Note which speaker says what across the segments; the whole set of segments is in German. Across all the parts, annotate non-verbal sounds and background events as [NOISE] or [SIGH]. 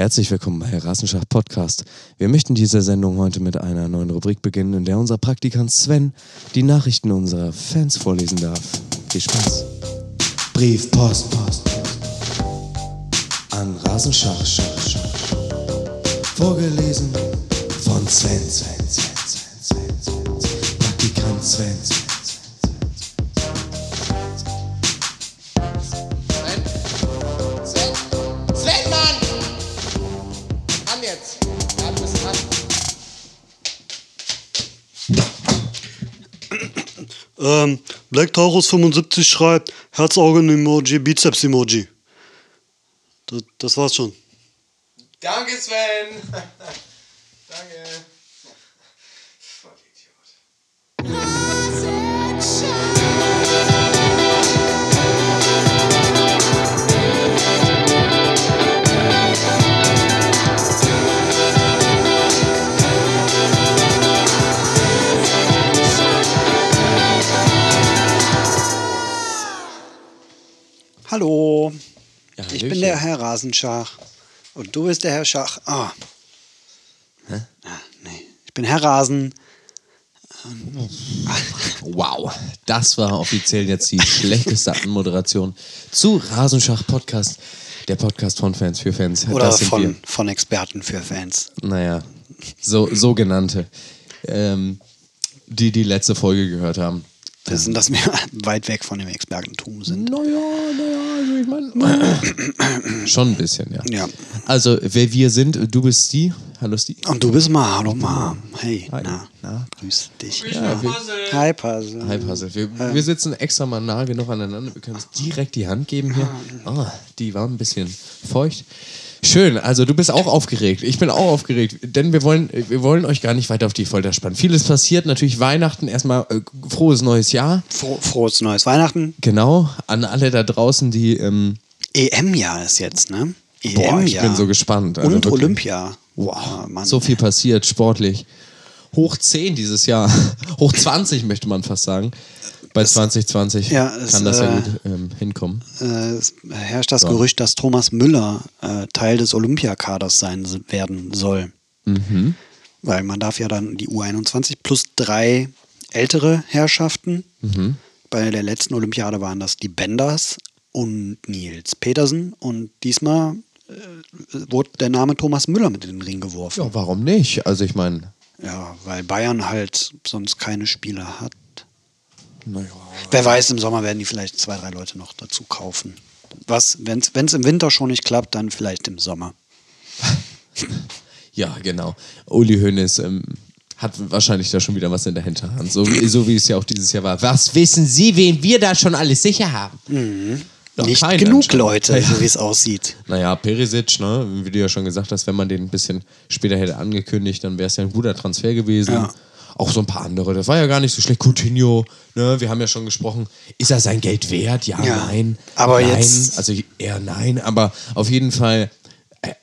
Speaker 1: Herzlich willkommen bei Rassenschacht Podcast. Wir möchten diese Sendung heute mit einer neuen Rubrik beginnen, in der unser Praktikant Sven die Nachrichten unserer Fans vorlesen darf. Viel Spaß. Brief, Post, Post, Post. An Rasenschach, Schach, Schach. Vorgelesen von Sven, Sven, Sven, Sven, Sven, Sven, Sven. Praktikant Sven, Sven?
Speaker 2: Ähm, Black Taurus 75 schreibt Herzaugen-Emoji, Bizeps-Emoji. Das, das war's schon.
Speaker 3: Danke, Sven! [LAUGHS] Danke.
Speaker 2: Hallo,
Speaker 1: Ja,
Speaker 2: ich bin der Herr Rasenschach. Und du bist der Herr Schach. Ah.
Speaker 1: Hä?
Speaker 2: Ah, nee. Ich bin Herr Rasen.
Speaker 1: Wow, das war offiziell jetzt die schlechteste Anmoderation zu Rasenschach Podcast. Der Podcast von Fans für Fans.
Speaker 2: Oder
Speaker 1: das sind
Speaker 2: von,
Speaker 1: wir.
Speaker 2: von Experten für Fans.
Speaker 1: Naja, so, sogenannte. Ähm, die die letzte Folge gehört haben.
Speaker 2: Wissen, dass wir [LAUGHS] weit weg von dem Expertentum sind.
Speaker 1: Naja, naja, also ich meine. [CLEARS THROAT] Schon ein bisschen, ja.
Speaker 2: Ja.
Speaker 1: Also, wer wir sind, du bist die. Hallo, Steve.
Speaker 2: Und du bist Ma. Hallo Ma. Hey,
Speaker 1: Hi.
Speaker 2: na,
Speaker 1: Na?
Speaker 2: grüß dich.
Speaker 1: Ja, wir,
Speaker 2: Hi, Puzzle.
Speaker 1: Hi, Puzzle. Wir, wir sitzen extra mal nah genug aneinander. Wir können uns direkt die Hand geben hier. Ah, die war ein bisschen feucht. Schön, also du bist auch aufgeregt. Ich bin auch aufgeregt, denn wir wollen, wir wollen euch gar nicht weiter auf die Folter spannen. Vieles passiert, natürlich Weihnachten, erstmal äh, frohes neues Jahr.
Speaker 2: Fro frohes neues Weihnachten.
Speaker 1: Genau, an alle da draußen, die. Ähm,
Speaker 2: EM-Jahr ist jetzt, ne?
Speaker 1: Boah, ich bin so gespannt. Also
Speaker 2: Und
Speaker 1: wirklich.
Speaker 2: Olympia.
Speaker 1: wow,
Speaker 2: Mann.
Speaker 1: so viel passiert sportlich. Hoch 10 dieses Jahr. [LAUGHS] Hoch 20 möchte man fast sagen. Bei 2020
Speaker 2: ja, es,
Speaker 1: kann das ja
Speaker 2: äh,
Speaker 1: gut ähm, hinkommen.
Speaker 2: Äh, es herrscht das
Speaker 1: Ja.
Speaker 2: Gerücht, dass Thomas Müller äh, Teil des Olympiakaders sein werden soll.
Speaker 1: Mhm.
Speaker 2: Weil man darf ja dann die U21 plus drei ältere Herrschaften.
Speaker 1: Mhm.
Speaker 2: Bei der letzten Olympiade waren das die Benders und Nils Petersen. Und diesmal äh, wurde der Name Thomas Müller mit in den Ring geworfen.
Speaker 1: Ja, warum nicht? Also ich meine,
Speaker 2: Ja, weil Bayern halt sonst keine Spieler hat.
Speaker 1: Naja.
Speaker 2: Wer weiß, im Sommer werden die vielleicht zwei, drei Leute noch dazu kaufen. Was, wenn es im Winter schon nicht klappt, dann vielleicht im Sommer. [LAUGHS]
Speaker 1: Ja, genau. Uli Hoeneß ähm, hat wahrscheinlich da schon wieder was in der Hinterhand. So, wie- so wie es ja auch dieses Jahr war. Was wissen Sie, wen wir da schon alles sicher haben?
Speaker 2: Mhm. nicht genug. Leute,
Speaker 1: Ja.
Speaker 2: so wie es aussieht.
Speaker 1: Naja, Perisic, ne, wie du ja schon gesagt hast, wenn man den ein bisschen später hätte angekündigt, dann wäre es ja ein guter Transfer gewesen.
Speaker 2: Ja.
Speaker 1: Auch so ein paar andere. Das war ja gar nicht so schlecht. Coutinho, ne, wir haben ja schon gesprochen. Ist er sein Geld wert? Ja,
Speaker 2: Ja.
Speaker 1: nein.
Speaker 2: Aber
Speaker 1: nein.
Speaker 2: jetzt-
Speaker 1: Also eher nein, aber auf jeden Fall,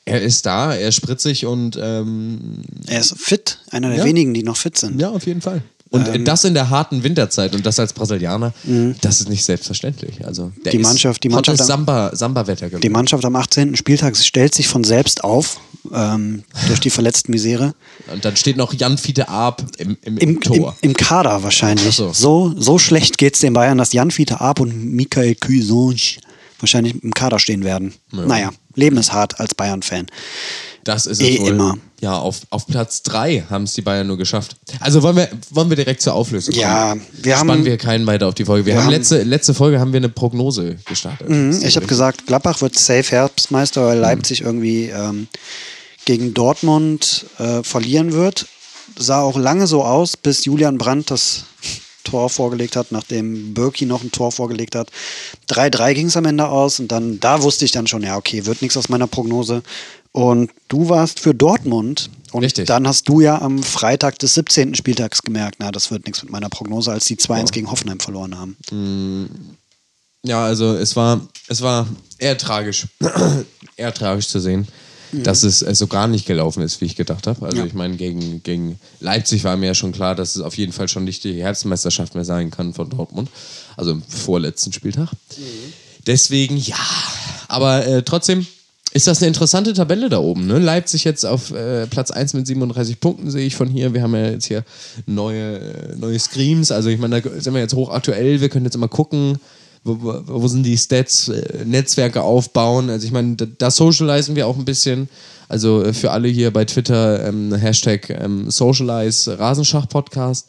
Speaker 1: er- ist da, er ist spritzig und ähm,
Speaker 2: Er ist fit, einer der
Speaker 1: Ja.
Speaker 2: wenigen, die noch fit sind.
Speaker 1: ja, auf jeden Fall. Und
Speaker 2: Ähm.
Speaker 1: das in der harten Winterzeit und das als Brasilianer, das ist nicht selbstverständlich. Also der.
Speaker 2: Die Mannschaft- die Mannschaft am-
Speaker 1: Samba, Samba-Wetter
Speaker 2: Die Mannschaft am 18. Spieltag stellt sich von selbst auf, ähm, durch die verletzten Misere.
Speaker 1: Und dann steht noch Jan Fiete Arp im, im, im,
Speaker 2: Im, im,
Speaker 1: Tor.
Speaker 2: Im Kader wahrscheinlich.
Speaker 1: So.
Speaker 2: So, so schlecht geht es den Bayern, dass Jan Fiete Ab und Michael Cuisonge wahrscheinlich im Kader stehen werden. Naja, Leben ist hart als Bayern-Fan.
Speaker 1: das ist
Speaker 2: eh
Speaker 1: es wohl.
Speaker 2: immer.
Speaker 1: Ja, auf, auf Platz 3 haben es die Bayern nur geschafft. Also wollen wir, wollen wir direkt zur Auflösung kommen?
Speaker 2: Ja, wir haben-
Speaker 1: Spannen wir keinen weiter auf die Folge. Wir,
Speaker 2: Wir
Speaker 1: haben,
Speaker 2: haben-
Speaker 1: letzte, letzte Folge haben wir eine Prognose gestartet.
Speaker 2: Mhm, Ich habe gesagt, Gladbach wird safe Herbstmeister, weil Leipzig irgendwie ähm, gegen Dortmund äh, verlieren wird. Sah auch lange so aus, bis Julian Brandt das Tor vorgelegt hat, nachdem Birki noch ein Tor vorgelegt hat. 3-3 ging es am Ende aus und dann, da wusste ich dann schon, ja, okay, wird nichts aus meiner Prognose. Und du warst für Dortmund. Und
Speaker 1: Richtig.
Speaker 2: dann hast du ja am Freitag des 17. Spieltags gemerkt, na, das wird nichts mit meiner Prognose, als die 2-1 gegen Hoffenheim verloren haben.
Speaker 1: Ja, also es war, es war eher tragisch. [CLEARS THROAT] eher tragisch zu sehen, dass es, es so gar nicht gelaufen ist, wie ich gedacht habe. Also
Speaker 2: Ja.
Speaker 1: ich meine, gegen, gegen Leipzig war mir ja schon klar, dass es auf jeden Fall schon nicht die Herzmeisterschaft mehr sein kann von Dortmund. Also im vorletzten Spieltag. Deswegen ja. Aber äh, trotzdem, Ist das eine interessante Tabelle da oben? Ne? Leipzig jetzt auf äh, Platz 1 mit 37 Punkten, sehe ich von hier. Wir haben ja jetzt hier neue, äh, neue Screams. Also ich meine, da sind wir jetzt hochaktuell. Wir können jetzt immer gucken, wo, wo, sind die Stats, äh, Netzwerke aufbauen. Also ich meine, da, da socialisen wir auch ein bisschen. Also äh, für alle hier bei Twitter ähm, Hashtag ähm, Socialize Rasenschach-Podcast.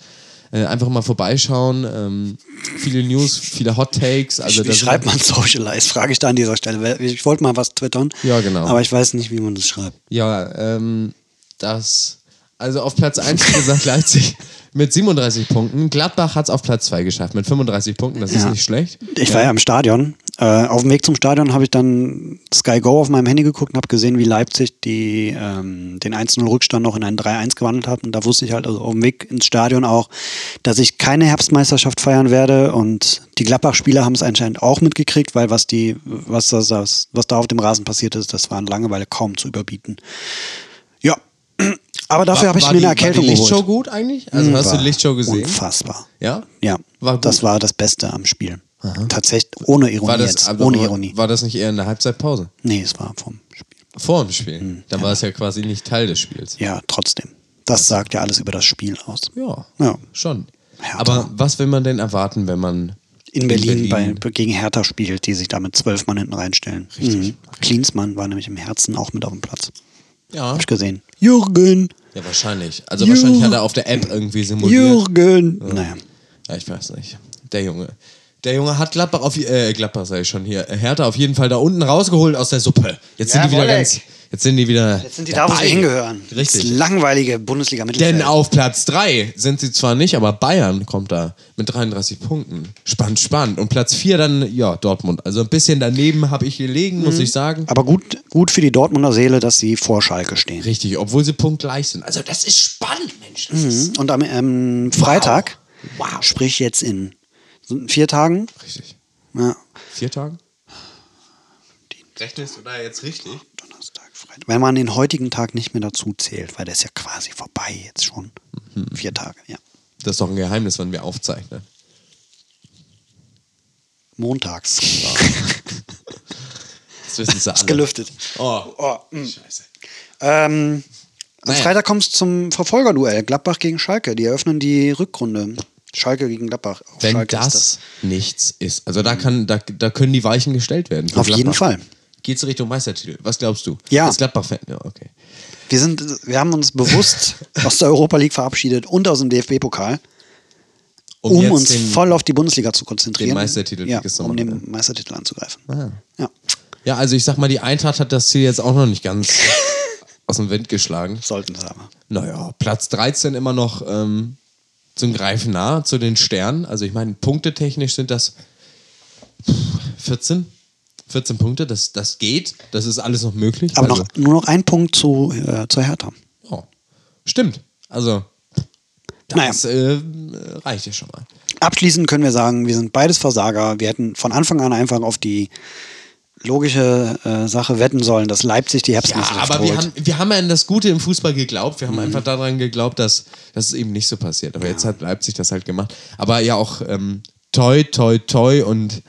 Speaker 1: Äh, einfach mal vorbeischauen. Ähm, viele News, viele Hot Takes. Also
Speaker 2: wie schreibt man Socialize? Frage ich da an dieser Stelle. Ich wollte mal was twittern.
Speaker 1: Ja, genau.
Speaker 2: Aber ich weiß nicht, wie man das schreibt.
Speaker 1: Ja, ähm, das. Also auf Platz 1, wie gesagt, Leipzig mit 37 Punkten. Gladbach hat es auf Platz 2 geschafft mit 35 Punkten. Das ist
Speaker 2: Ja.
Speaker 1: nicht schlecht.
Speaker 2: Ich war ja im Stadion. Äh, auf dem Weg zum Stadion habe ich dann Sky Go auf meinem Handy geguckt und habe gesehen, wie Leipzig die, ähm, den 1-0-Rückstand noch in einen 3-1 gewandelt hat. Und da wusste ich halt also auf dem Weg ins Stadion auch, dass ich keine Herbstmeisterschaft feiern werde. Und die Gladbach-Spieler haben es anscheinend auch mitgekriegt, weil was, die, was, das, das, was da auf dem Rasen passiert ist, das war in Langeweile kaum zu überbieten. Ja. [CLEARS THROAT] Aber dafür
Speaker 1: War-
Speaker 2: habe ich
Speaker 1: war
Speaker 2: mir
Speaker 1: die,
Speaker 2: eine Erkältung
Speaker 1: war die Lichtshow
Speaker 2: geholt.
Speaker 1: gut eigentlich? Also hast du
Speaker 2: War
Speaker 1: die Lichtshow gesehen?
Speaker 2: Unfassbar.
Speaker 1: Ja?
Speaker 2: Ja,
Speaker 1: War
Speaker 2: das war das Beste am Spiel. Tatsächlich, ohne Ironie
Speaker 1: War das,
Speaker 2: jetzt.
Speaker 1: aber
Speaker 2: ohne Ironie.
Speaker 1: war das nicht eher in der Halbzeitpause?
Speaker 2: Nee, es war vom Spiel.
Speaker 1: Vor dem Spiel.
Speaker 2: Hm,
Speaker 1: Dann war es ja quasi nicht Teil des Spiels.
Speaker 2: Ja, trotzdem. Das sagt ja alles über das Spiel aus.
Speaker 1: Ja,
Speaker 2: Ja.
Speaker 1: schon.
Speaker 2: Hertha.
Speaker 1: Aber was will man denn erwarten, wenn man
Speaker 2: In Berlin, Bei, gegen Hertha spielt, die sich da mit zwölf Mann hinten reinstellen. Mhm. Klinsmann war nämlich im Herzen auch mit auf dem Platz.
Speaker 1: Ja.
Speaker 2: Hab ich gesehen. Jürgen!
Speaker 1: ja, wahrscheinlich. Also
Speaker 2: Jürgen.
Speaker 1: wahrscheinlich hat er auf der App irgendwie simuliert.
Speaker 2: Jürgen! Naja.
Speaker 1: Ja, ich weiß nicht. Der Junge. Der Junge hat Gladbach auf, äh, Gladbach ich schon hier, äh, Hertha auf jeden Fall da unten rausgeholt aus der Suppe. Jetzt sind die wieder ganz, jetzt sind die wieder
Speaker 2: Jetzt sind die da, wo sie
Speaker 1: dabei.
Speaker 2: hingehören.
Speaker 1: Richtig.
Speaker 2: Das langweilige Bundesliga-Mittelfeld.
Speaker 1: Denn auf Platz 3 sind sie zwar nicht, aber Bayern kommt da mit 33 Punkten. Spannend, spannend. Und Platz 4 dann, ja, Dortmund. Also ein bisschen daneben habe ich gelegen,
Speaker 2: Mhm.
Speaker 1: muss ich sagen.
Speaker 2: Aber gut, gut für die Dortmunder Seele, dass sie vor Schalke stehen.
Speaker 1: Richtig, obwohl sie punktgleich sind. Also das ist spannend, Mensch.
Speaker 2: Mhm. Und am ähm, Freitag,
Speaker 1: Wow.
Speaker 2: sprich jetzt in vier Tagen,
Speaker 1: richtig.
Speaker 2: ja,
Speaker 1: Vier Tagen? Rechnest du da jetzt richtig?
Speaker 2: Donnerstag, Freitag. Wenn man den heutigen Tag nicht mehr dazu zählt, weil der ist ja quasi vorbei jetzt schon.
Speaker 1: Mhm.
Speaker 2: Vier Tage, ja.
Speaker 1: Das ist doch ein Geheimnis, wann wir aufzeichnen.
Speaker 2: Montags. [LAUGHS]
Speaker 1: Das wissen sie alle.
Speaker 2: Gelüftet.
Speaker 1: Oh,
Speaker 2: Oh, mh.
Speaker 1: scheiße.
Speaker 2: ähm, am
Speaker 1: Naja.
Speaker 2: Freitag kommt es zum Verfolgerduell. Gladbach gegen Schalke. Die eröffnen die Rückrunde. Schalke gegen Gladbach. Auf
Speaker 1: Wenn
Speaker 2: Schalke
Speaker 1: das,
Speaker 2: ist
Speaker 1: nichts ist. Also da, kann, da, da können die Weichen gestellt werden.
Speaker 2: Auf jeden Fall.
Speaker 1: Geht's Richtung Meistertitel? Was glaubst du?
Speaker 2: Ja.
Speaker 1: Als Gladbach-Fan? Ja, okay.
Speaker 2: Wir, sind, wir haben uns bewusst [LAUGHS] aus der Europa League verabschiedet und aus dem DFB-Pokal, um,
Speaker 1: jetzt
Speaker 2: uns
Speaker 1: den-
Speaker 2: voll auf die Bundesliga zu konzentrieren.
Speaker 1: den Meistertitel
Speaker 2: ja, um den Meistertitel anzugreifen.
Speaker 1: Ah.
Speaker 2: Ja,
Speaker 1: Ja, also ich sag mal, die Eintracht hat das Ziel jetzt auch noch nicht ganz [LAUGHS] aus dem Wind geschlagen.
Speaker 2: sollten sie aber.
Speaker 1: Naja, Platz 13 immer noch ähm, zum Greifen nah, zu den Sternen. Also ich meine, punktetechnisch sind das 14. 14 Punkte, das, das geht. Das ist alles noch möglich.
Speaker 2: Aber
Speaker 1: also,
Speaker 2: noch, nur noch ein Punkt zu, äh, zur Hertha.
Speaker 1: oh, stimmt. Also das äh, reicht ja schon mal.
Speaker 2: Abschließend können wir sagen, wir sind beides Versager. Wir hätten von Anfang an einfach auf die logische äh, Sache wetten sollen, dass Leipzig die
Speaker 1: Ja,
Speaker 2: Herbstmeisterschaft
Speaker 1: aber wir haben, wir haben ja an das Gute im Fußball geglaubt. Wir haben
Speaker 2: Mhm.
Speaker 1: einfach daran geglaubt, dass, dass es eben nicht so passiert. Aber jetzt hat Leipzig das halt gemacht. Aber ja auch ähm, toi, toi, toi und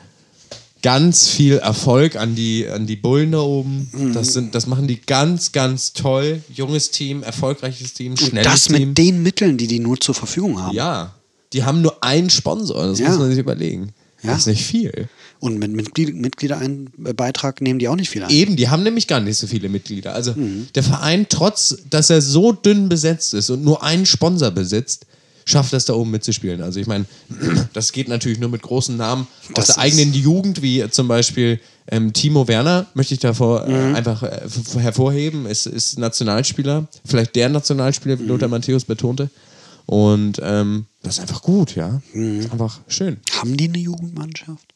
Speaker 1: ganz viel Erfolg an die, an die Bullen da oben.
Speaker 2: Mhm.
Speaker 1: Das, sind, das machen die ganz, ganz toll. Junges Team, erfolgreiches Team,
Speaker 2: Und
Speaker 1: schnelles
Speaker 2: das
Speaker 1: Team.
Speaker 2: mit den Mitteln, die die nur zur Verfügung haben.
Speaker 1: ja, die haben nur einen Sponsor. Das
Speaker 2: Ja.
Speaker 1: muss man sich überlegen.
Speaker 2: Ja.
Speaker 1: Das ist nicht viel.
Speaker 2: Und mit Mitglied Mitgliederbeitrag nehmen die auch nicht viel an.
Speaker 1: Eben, die haben nämlich gar nicht so viele Mitglieder. Also
Speaker 2: Mhm.
Speaker 1: der Verein, trotz dass er so dünn besetzt ist und nur einen Sponsor besitzt, schafft es da oben mitzuspielen. Also ich meine, [CLEARS THROAT] das geht natürlich nur mit großen Namen aus
Speaker 2: Das
Speaker 1: der
Speaker 2: ist-
Speaker 1: eigenen Jugend, wie zum Beispiel ähm, Timo Werner, möchte ich davor
Speaker 2: Mhm.
Speaker 1: äh, einfach äh, hervorheben, ist, ist Nationalspieler, vielleicht der Nationalspieler, wie Lothar
Speaker 2: Mhm.
Speaker 1: Matthäus betonte. Und ähm, das ist einfach gut, ja.
Speaker 2: Mhm.
Speaker 1: Ist einfach schön.
Speaker 2: Haben die eine Jugendmannschaft?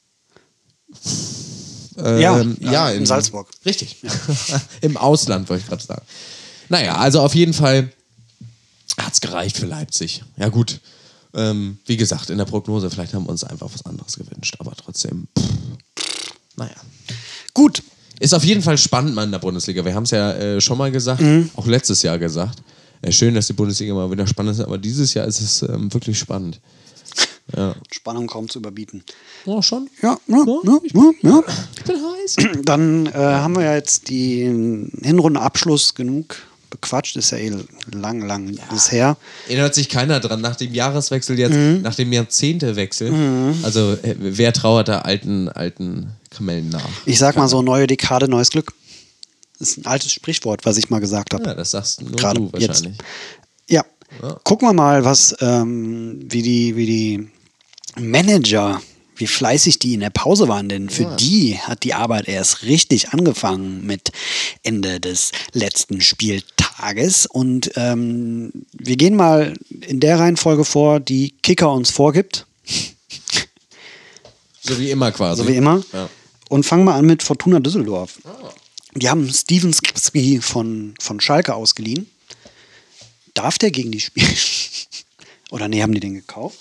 Speaker 1: Ähm,
Speaker 2: Ja,
Speaker 1: ja,
Speaker 2: ja, in Salzburg.
Speaker 1: Richtig. [LAUGHS] Im Ausland, wollte ich gerade sagen. Naja, also auf jeden Fall hat es gereicht für Leipzig. Ja, gut. Ähm, wie gesagt, in der Prognose, vielleicht haben wir uns einfach was anderes gewünscht, aber trotzdem. Pff, naja.
Speaker 2: Gut.
Speaker 1: Ist auf jeden Fall spannend mal in der Bundesliga. Wir haben es ja äh, schon mal gesagt,
Speaker 2: Mhm.
Speaker 1: auch letztes Jahr gesagt. Äh, schön, dass die Bundesliga mal wieder spannend ist, aber dieses Jahr ist es ähm, wirklich spannend. Ja.
Speaker 2: Spannung kaum zu überbieten.
Speaker 1: Oh, schon?
Speaker 2: Ja, ja, ja, ja, ja.
Speaker 1: Ich bin heiß.
Speaker 2: Dann äh, haben wir ja jetzt den Hinrundenabschluss genug bequatscht. Ist ja eh lang, lang bisher.
Speaker 1: Erinnert sich keiner dran. Nach dem Jahreswechsel jetzt,
Speaker 2: Mhm.
Speaker 1: nach dem Jahrzehntewechsel. Also, äh, wer trauert da alten, alten Kamellen nach?
Speaker 2: Ich sag mal so, neue Dekade, neues Glück. Das ist ein altes Sprichwort, was ich mal gesagt habe.
Speaker 1: Ja, das sagst nur
Speaker 2: Gerade
Speaker 1: du
Speaker 2: jetzt.
Speaker 1: wahrscheinlich.
Speaker 2: Ja. Gucken wir mal, was, ähm, wie die, wie die Manager, wie fleißig die in der Pause waren, denn für die hat die Arbeit erst richtig angefangen mit Ende des letzten Spieltages. Und ähm, wir gehen mal in der Reihenfolge vor, die Kicker uns vorgibt,
Speaker 1: So wie immer quasi.
Speaker 2: so wie immer.
Speaker 1: Ja.
Speaker 2: Und fangen wir an mit Fortuna Düsseldorf. Die haben Steven Skripski von, von Schalke ausgeliehen. Darf der gegen die spielen? [LAUGHS] Oder nee, haben die den gekauft?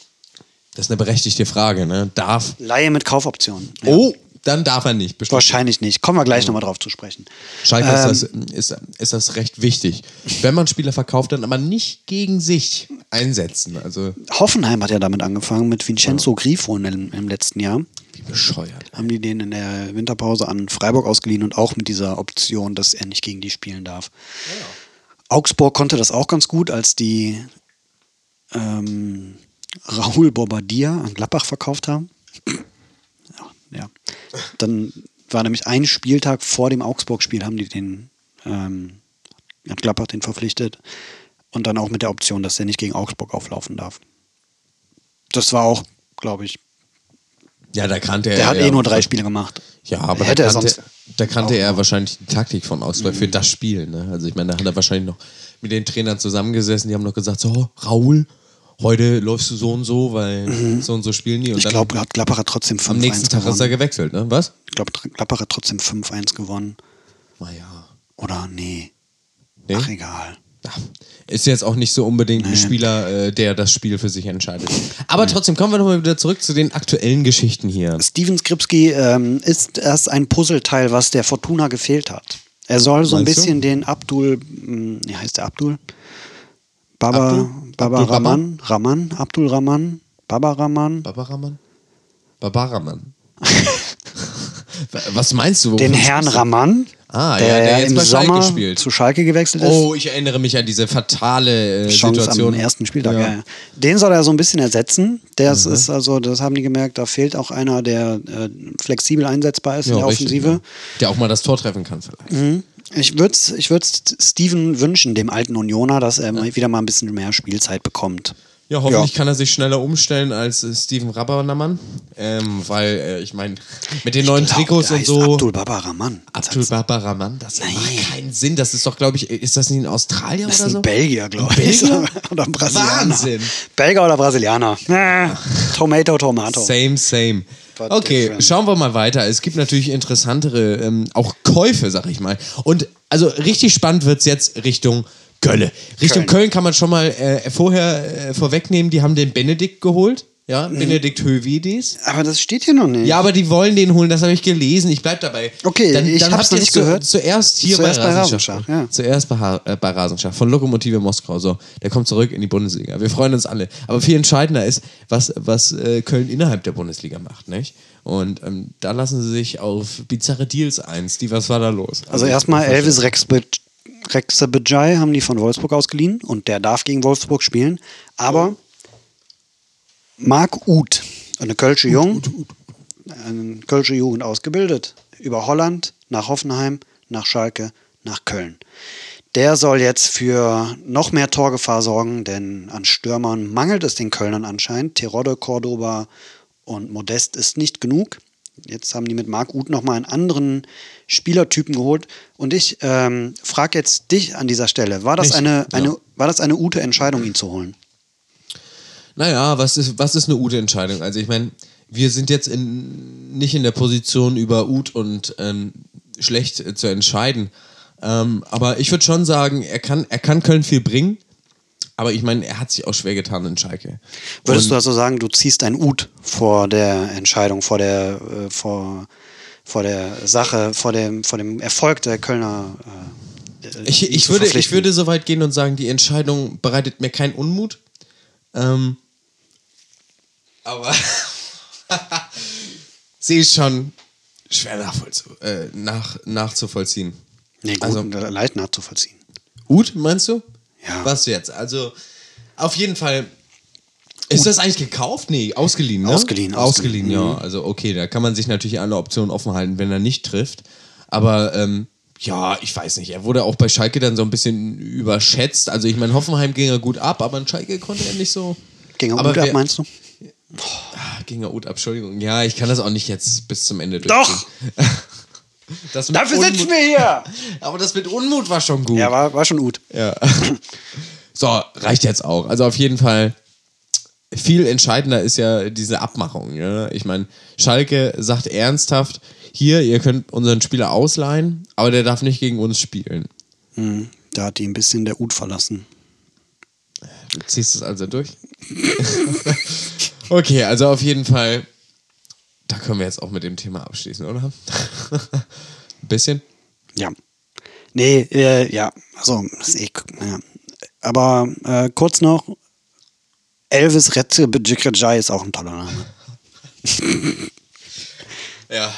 Speaker 1: Das ist eine berechtigte Frage, ne? Darf.
Speaker 2: Laie mit Kaufoption. Ja.
Speaker 1: Oh, dann darf er nicht. Bestimmt.
Speaker 2: Wahrscheinlich nicht. Kommen wir gleich nochmal drauf zu sprechen.
Speaker 1: Schalke
Speaker 2: Ähm,
Speaker 1: ist, das, ist, ist das recht wichtig. Wenn man Spieler verkauft, dann aber nicht gegen sich einsetzen. Also,
Speaker 2: Hoffenheim hat ja damit angefangen, mit Vincenzo Grifo im, im letzten Jahr.
Speaker 1: wie bescheuert.
Speaker 2: Haben die den in der Winterpause an Freiburg ausgeliehen und auch mit dieser Option, dass er nicht gegen die spielen darf. Augsburg konnte das auch ganz gut, als die ähm, Raoul Bobadilla an Gladbach verkauft haben. Ja, ja. Dann war nämlich ein Spieltag vor dem Augsburg-Spiel, haben die den, ähm, Gladbach den verpflichtet. Und dann auch mit der Option, dass er nicht gegen Augsburg auflaufen darf. Das war auch, glaube ich,
Speaker 1: Ja, da kannte er.
Speaker 2: der hat eh nur drei Spiele gemacht.
Speaker 1: Ja, aber
Speaker 2: Hätte
Speaker 1: da
Speaker 2: er
Speaker 1: kannte,
Speaker 2: sonst
Speaker 1: da kannte er wahrscheinlich die Taktik von Augsburg für das Spiel. Ne? Also ich meine, da hat er wahrscheinlich noch mit den Trainern zusammengesessen, die haben noch gesagt, so, Raul, heute läufst du so und so, weil so und so spielen die. Und
Speaker 2: Mhm. Ich glaube, Gladbach hat trotzdem 5-1
Speaker 1: am nächsten Tag ist er
Speaker 2: gewonnen.
Speaker 1: gewechselt, ne? Was?
Speaker 2: Ich glaube, Gladbach hat trotzdem 5-1 gewonnen.
Speaker 1: Naja.
Speaker 2: Oder nee.
Speaker 1: Nee?
Speaker 2: Ach, egal.
Speaker 1: Ist jetzt auch nicht so unbedingt ein. Spieler, äh, der das Spiel für sich entscheidet. Aber trotzdem kommen wir nochmal wieder zurück zu den aktuellen Geschichten hier.
Speaker 2: Steven Skripski ähm, ist erst ein Puzzleteil, was der Fortuna gefehlt hat. Er soll so ein
Speaker 1: Meinst du?
Speaker 2: bisschen den Abdul, mh, wie heißt der Abdul? Baba,
Speaker 1: Abdul?
Speaker 2: Baba
Speaker 1: Abdul
Speaker 2: Rahman, Rahman, Abdul Rahman, Baba Rahman,
Speaker 1: Barbaraman? Barbaraman. [LAUGHS] Was meinst du?
Speaker 2: den Herrn? Rahman,
Speaker 1: Ah,
Speaker 2: der,
Speaker 1: ja, der jetzt
Speaker 2: im
Speaker 1: bei Schalke
Speaker 2: Sommer
Speaker 1: spielt.
Speaker 2: zu Schalke gewechselt ist.
Speaker 1: Oh, ich erinnere mich an diese fatale äh,
Speaker 2: Chance
Speaker 1: Situation.
Speaker 2: am ersten Spieltag.
Speaker 1: Ja.
Speaker 2: Ja. Den soll er so ein bisschen ersetzen. Der
Speaker 1: Mhm.
Speaker 2: ist also, das haben die gemerkt, da fehlt auch einer, der äh, flexibel einsetzbar ist in
Speaker 1: Ja,
Speaker 2: der
Speaker 1: richtig,
Speaker 2: Offensive.
Speaker 1: Der auch mal das Tor treffen kann vielleicht.
Speaker 2: Ich würde ich würd's Steven wünschen, dem alten Unioner, dass er wieder mal ein bisschen mehr Spielzeit bekommt.
Speaker 1: Ja, hoffentlich
Speaker 2: Ja.
Speaker 1: kann er sich schneller umstellen als äh, Steven Rabernamann. Ähm, weil, äh, ich meine, mit den neuen
Speaker 2: Ich glaub,
Speaker 1: Trikots und so.
Speaker 2: Abdul Baba Rahman.
Speaker 1: Abdul Babaraman, das
Speaker 2: Nein.
Speaker 1: macht keinen Sinn. Das ist doch, glaube ich, ist das nicht ein Australier
Speaker 2: Das ist
Speaker 1: oder
Speaker 2: ein
Speaker 1: so?
Speaker 2: Belgier, glaube ich.
Speaker 1: Belgier? [LAUGHS]
Speaker 2: oder ein Brasilianer.
Speaker 1: Wahnsinn.
Speaker 2: Belgier oder Brasilianer. Äh, Tomato, Tomato.
Speaker 1: Same, same.
Speaker 2: But
Speaker 1: Okay,
Speaker 2: different.
Speaker 1: schauen wir mal weiter. Es gibt natürlich interessantere, ähm, auch Käufe, sag ich mal. Und also richtig spannend wird's jetzt Richtung Kölle. Richtung Köln,
Speaker 2: Köln.
Speaker 1: kann man schon mal äh, vorher äh, vorwegnehmen, die haben den Benedikt geholt. Ja,
Speaker 2: Mhm.
Speaker 1: Benedikt Hövidis.
Speaker 2: Aber das steht hier noch nicht.
Speaker 1: Ja, aber die wollen den holen, das habe ich gelesen. Ich bleib dabei.
Speaker 2: Okay,
Speaker 1: dann,
Speaker 2: ich
Speaker 1: dann
Speaker 2: hab's noch nicht
Speaker 1: zu,
Speaker 2: gehört.
Speaker 1: Zuerst hier
Speaker 2: Zuerst
Speaker 1: bei
Speaker 2: bei
Speaker 1: Rasenschach.
Speaker 2: Rasenschach, ja.
Speaker 1: Zuerst bei, Ha- äh, bei Rasenschach von Lokomotive Moskau. So, der kommt zurück in die Bundesliga. Wir freuen uns alle. Aber viel entscheidender ist, was, was äh, Köln innerhalb der Bundesliga macht, nicht? Und ähm, da lassen sie sich auf bizarre Deals ein. Steve, was war da los?
Speaker 2: Also erstmal Elvis Rexabejai haben die von Wolfsburg ausgeliehen und der darf gegen Wolfsburg spielen. Aber Marc Uth, eine Kölsche Jung, eine Kölsche Jugend ausgebildet, über Holland nach Hoffenheim, nach Schalke, nach Köln. Der soll jetzt für noch mehr Torgefahr sorgen, denn an Stürmern mangelt es den Kölnern anscheinend. Terodde, Cordoba und Modest ist nicht genug. Jetzt haben die mit Marc Uth nochmal einen anderen Spielertypen geholt. Und ich ähm, frage jetzt dich an dieser Stelle, war das eine, eine,
Speaker 1: Ja.
Speaker 2: war das eine gute Entscheidung, ihn zu holen?
Speaker 1: Naja, was ist, was ist eine gute Entscheidung? Also ich meine, wir sind jetzt in, nicht in der Position, über Ut und ähm, schlecht äh, zu entscheiden. Ähm, aber ich würde schon sagen, er kann, er kann Köln viel bringen. Aber ich meine, er hat sich auch schwer getan in Schalke.
Speaker 2: Würdest
Speaker 1: Und-
Speaker 2: du also sagen, du ziehst ein Uth vor der Entscheidung, vor der, äh, vor, vor der Sache, vor dem, vor dem Erfolg der Kölner? Äh,
Speaker 1: Ich, ich, würde, ich würde so weit gehen und sagen, die Entscheidung bereitet mir keinen Unmut. Ähm, Aber [LAUGHS] sie ist schon schwer nachvollzu äh, nach, nachzuvollziehen.
Speaker 2: Nee, gut,
Speaker 1: Also-
Speaker 2: leicht nachzuvollziehen.
Speaker 1: Ut, meinst du?
Speaker 2: Ja.
Speaker 1: Was jetzt? Also, auf jeden Fall. Ist das eigentlich gekauft? Nee, ausgeliehen, ne?
Speaker 2: Ausgeliehen,
Speaker 1: Ausgeliehen,
Speaker 2: ausgeliehen.
Speaker 1: ja. Also, okay, da kann man sich natürlich alle Optionen offen halten, wenn er nicht trifft. Aber, ähm, ja, ich weiß nicht. Er wurde auch bei Schalke dann so ein bisschen überschätzt. Also, ich meine, Hoffenheim ging er gut ab, aber in Schalke konnte er nicht so.
Speaker 2: Ging er
Speaker 1: aber
Speaker 2: gut ab,
Speaker 1: wer-
Speaker 2: meinst du?
Speaker 1: Ah, ging er gut ab, Entschuldigung. Ja, ich kann das auch nicht jetzt bis zum Ende
Speaker 2: Doch!
Speaker 1: durchziehen. Das [LAUGHS]
Speaker 2: Dafür sitzen
Speaker 1: Unmut-
Speaker 2: wir hier! [LAUGHS]
Speaker 1: Aber das mit Unmut war schon gut.
Speaker 2: Ja, war, war schon gut.
Speaker 1: Ja. [LAUGHS] So, reicht jetzt auch. Also auf jeden Fall, viel entscheidender ist ja diese Abmachung. Ja? Ich meine, Schalke sagt ernsthaft, hier, ihr könnt unseren Spieler ausleihen, aber der darf nicht gegen uns spielen.
Speaker 2: Da hat die ein bisschen der Ut verlassen.
Speaker 1: Du ziehst es also durch? [LAUGHS] okay, also auf jeden Fall, da können wir jetzt auch mit dem Thema abschließen, oder? Ein [LAUGHS] bisschen?
Speaker 2: Ja. Nee, äh, ja, also, ist eh, ja. aber äh, kurz noch, Elvis Retzebejikajai ist auch ein toller Name. [LAUGHS]
Speaker 1: Ja.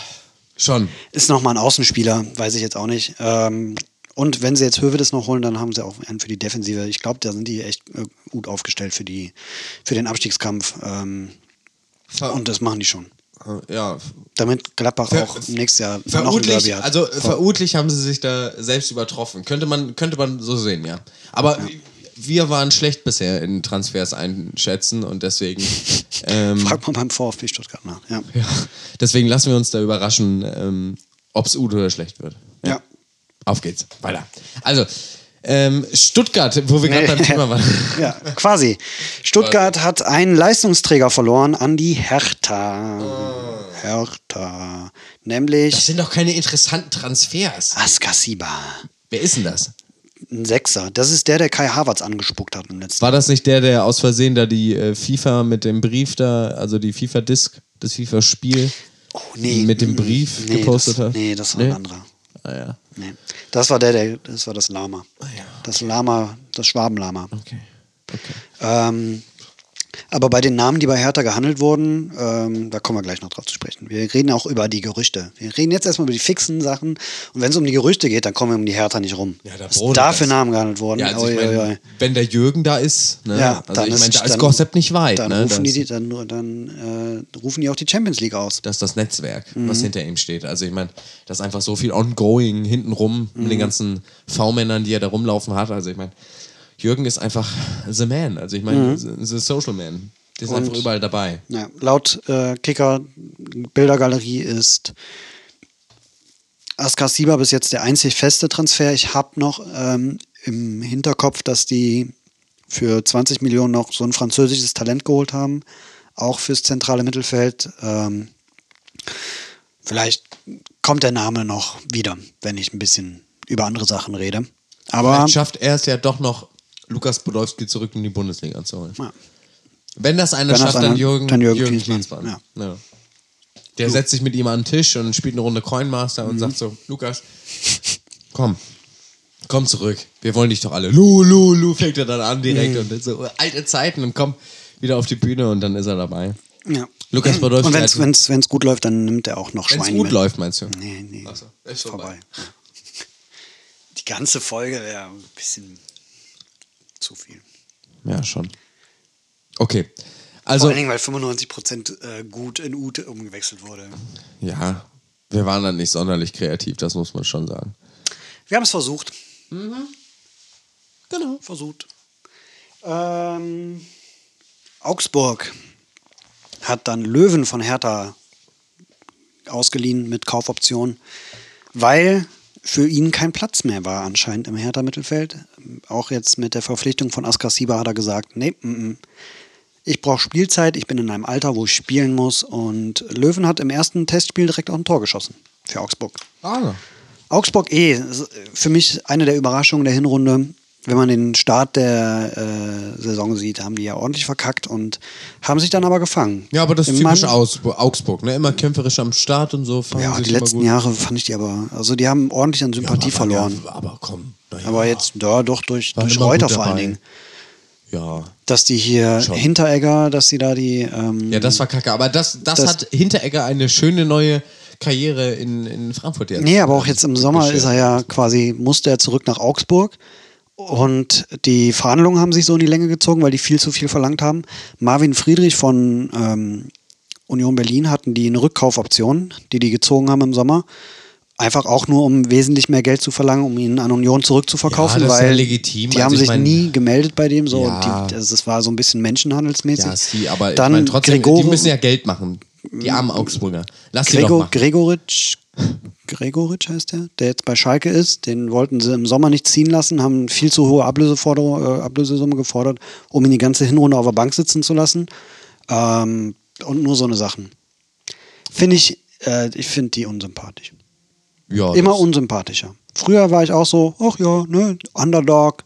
Speaker 1: Schon.
Speaker 2: Ist nochmal ein Außenspieler, weiß ich jetzt auch nicht. Ähm, und wenn sie jetzt Hövedes noch holen, dann haben sie auch einen für die Defensive. Ich glaube, da sind die echt äh, gut aufgestellt für, die, für den Abstiegskampf. Ähm, und das machen die schon.
Speaker 1: Ja,
Speaker 2: Damit Gladbach
Speaker 1: Ver-
Speaker 2: auch nächstes Jahr noch ein
Speaker 1: Vermutlich, also vermutlich haben sie sich da selbst übertroffen. Könnte man, könnte man so sehen, ja. Aber wir waren schlecht bisher in Transfers einschätzen und deswegen, [LAUGHS] ähm,
Speaker 2: Frag mal beim VfB Stuttgart nach. Ja.
Speaker 1: ja, deswegen lassen wir uns da überraschen, ähm, ob es gut oder schlecht wird.
Speaker 2: ja.
Speaker 1: Auf geht's, weiter. Also, ähm, Stuttgart, wo wir gerade beim Thema waren. [LAUGHS]
Speaker 2: Ja, quasi. Stuttgart hat einen Leistungsträger verloren an die Hertha. Hertha. Nämlich
Speaker 1: Das sind doch keine interessanten Transfers.
Speaker 2: Askasiba.
Speaker 1: Wer ist denn das?
Speaker 2: Ein Sechser. Das ist der, der Kai Havertz angespuckt hat im letzten
Speaker 1: War das nicht der, der aus Versehen da die äh, FIFA mit dem Brief da, also die FIFA-Disc, das FIFA-Spiel
Speaker 2: Oh, nee.
Speaker 1: mit dem Brief
Speaker 2: nee,
Speaker 1: gepostet
Speaker 2: das,
Speaker 1: hat?
Speaker 2: Nee, das war ein anderer.
Speaker 1: Ah ja,
Speaker 2: Nee. Das war der, der, das war das Lama.
Speaker 1: Ah, ja.
Speaker 2: Das Lama, das Schwabenlama.
Speaker 1: okay. okay.
Speaker 2: Ähm, aber bei den Namen, die bei Hertha gehandelt wurden, ähm, da kommen wir gleich noch drauf zu sprechen. Wir reden auch über die Gerüchte. Wir reden jetzt erstmal über die fixen Sachen. Und wenn es um die Gerüchte geht, dann kommen wir um die Hertha nicht rum.
Speaker 1: Ja, da
Speaker 2: Was da für Namen gehandelt wurden.
Speaker 1: Ja, also ich
Speaker 2: Oi, oi,
Speaker 1: mein,
Speaker 2: oi.
Speaker 1: wenn der Jürgen da ist, ne?
Speaker 2: Ja,
Speaker 1: also ich meine, da ist Gossip nicht weit,
Speaker 2: Dann,
Speaker 1: ne?
Speaker 2: rufen,
Speaker 1: Das,
Speaker 2: die, dann, dann äh, rufen die auch die Champions League aus.
Speaker 1: das ist das Netzwerk,
Speaker 2: Mhm.
Speaker 1: was hinter ihm steht. Also ich meine, das ist einfach so viel ongoing hintenrum mit
Speaker 2: Mhm.
Speaker 1: den ganzen V-Männern, die er da rumlaufen hat. Also ich meine, Jürgen ist einfach the man. Also ich meine, the social man. Der ist
Speaker 2: Mhm. Und-
Speaker 1: einfach überall dabei.
Speaker 2: Ja, laut äh, Kicker Bildergalerie ist Askar Sieber bis jetzt der einzig feste Transfer. Ich habe noch ähm, im Hinterkopf, dass die für 20 Millionen noch so ein französisches Talent geholt haben, auch fürs zentrale Mittelfeld. Ähm, vielleicht kommt der Name noch wieder, wenn ich ein bisschen über andere Sachen rede. Aber
Speaker 1: Vielleicht schafft er es ja doch noch, Lukas Podolski zurück in die Bundesliga zu holen.
Speaker 2: ja,
Speaker 1: Wenn das einer
Speaker 2: Wenn
Speaker 1: schafft, dann Jürgen,
Speaker 2: dann Jürgen
Speaker 1: Jürgen
Speaker 2: Klinsmann,
Speaker 1: Klinsmann. Ja. Der setzt sich mit ihm an den Tisch und spielt eine Runde Coinmaster
Speaker 2: Mhm.
Speaker 1: und sagt so, Lukas, komm, komm zurück. Wir wollen dich doch alle. Lu, lu, lu, fängt er dann an direkt
Speaker 2: Mhm.
Speaker 1: und dann so alte Zeiten und komm wieder auf die Bühne und dann ist er dabei.
Speaker 2: ja.
Speaker 1: Lukas Podolski.
Speaker 2: Und wenn es wenn's gut läuft, dann nimmt er auch noch
Speaker 1: wenn's
Speaker 2: Schwein
Speaker 1: gut
Speaker 2: mit.
Speaker 1: läuft, meinst du?
Speaker 2: Nee, nee.
Speaker 1: So,
Speaker 2: ist vorbei. [LAUGHS] Die ganze Folge wäre ein bisschen zu viel.
Speaker 1: Ja, schon. Okay.
Speaker 2: Vor
Speaker 1: Also,
Speaker 2: allen Dingen, weil 95% äh, gut in Ute umgewechselt wurde.
Speaker 1: ja, wir waren dann nicht sonderlich kreativ, das muss man schon sagen.
Speaker 2: Wir haben es versucht.
Speaker 1: Genau.
Speaker 2: Versucht. Ähm, Augsburg hat dann Löwen von Hertha ausgeliehen mit Kaufoption, weil für ihn kein Platz mehr war anscheinend im Hertha-Mittelfeld. Auch jetzt mit der Verpflichtung von Askar Sieber hat er gesagt, nee, mm, mm. ich brauche Spielzeit, ich bin in einem Alter, wo ich spielen muss. Und Löwen hat im ersten Testspiel direkt auch ein Tor geschossen für Augsburg.
Speaker 1: Ah,
Speaker 2: Augsburg eh, für mich eine der Überraschungen der Hinrunde. Wenn man den Start der äh, Saison sieht, haben die ja ordentlich verkackt und haben sich dann aber gefangen.
Speaker 1: Ja, aber das ist typisch Aus Augsburg, ne? Immer kämpferisch am Start und so.
Speaker 2: Ja, die letzten. Jahre fand ich die aber, also die haben ordentlich an Sympathie
Speaker 1: Ja, aber-
Speaker 2: verloren.
Speaker 1: Ja, aber komm. ja.
Speaker 2: Aber jetzt, ja, doch durch, durch Reuter vor allen. Dingen.
Speaker 1: Ja.
Speaker 2: Dass die hier
Speaker 1: Schon.
Speaker 2: Hinteregger, dass sie da die. Ähm,
Speaker 1: Ja, das war kacke. Aber das, das,
Speaker 2: Das-
Speaker 1: hat Hinteregger eine schöne neue Karriere in, in Frankfurt jetzt.
Speaker 2: Nee, aber auch jetzt im Sommer ist er ja quasi, musste er zurück nach Augsburg. Und die Verhandlungen haben sich so in die Länge gezogen, weil die viel zu viel verlangt haben. Marvin Friedrich von ähm, Union Berlin hatten die eine Rückkaufoption, die die gezogen haben im Sommer. Einfach auch nur, um wesentlich mehr Geld zu verlangen, um ihn an Union zurückzuverkaufen,
Speaker 1: Ja, das ist
Speaker 2: weil
Speaker 1: ja legitim.
Speaker 2: die
Speaker 1: Also
Speaker 2: haben
Speaker 1: ich
Speaker 2: sich
Speaker 1: mein-
Speaker 2: nie gemeldet bei dem. So,
Speaker 1: Ja.
Speaker 2: die, also das war so ein bisschen menschenhandelsmäßig.
Speaker 1: Ja, sie, aber
Speaker 2: Dann
Speaker 1: ich meine, trotzdem,
Speaker 2: Gregor-
Speaker 1: die müssen ja Geld machen. Die armen Augsburger. Lass sie doch
Speaker 2: Gregor,
Speaker 1: machen.
Speaker 2: Gregoritsch, Gregoritsch heißt der, der jetzt bei Schalke ist. Den wollten sie im Sommer nicht ziehen lassen, haben viel zu hohe Ablöseforderung, äh, Ablösesumme gefordert, um ihn die ganze Hinrunde auf der Bank sitzen zu lassen. Ähm, und nur so eine Sachen. Finde ich, äh, ich finde die unsympathisch.
Speaker 1: ja,
Speaker 2: Immer unsympathischer. Früher war ich auch so, ach ja, ne, Underdog,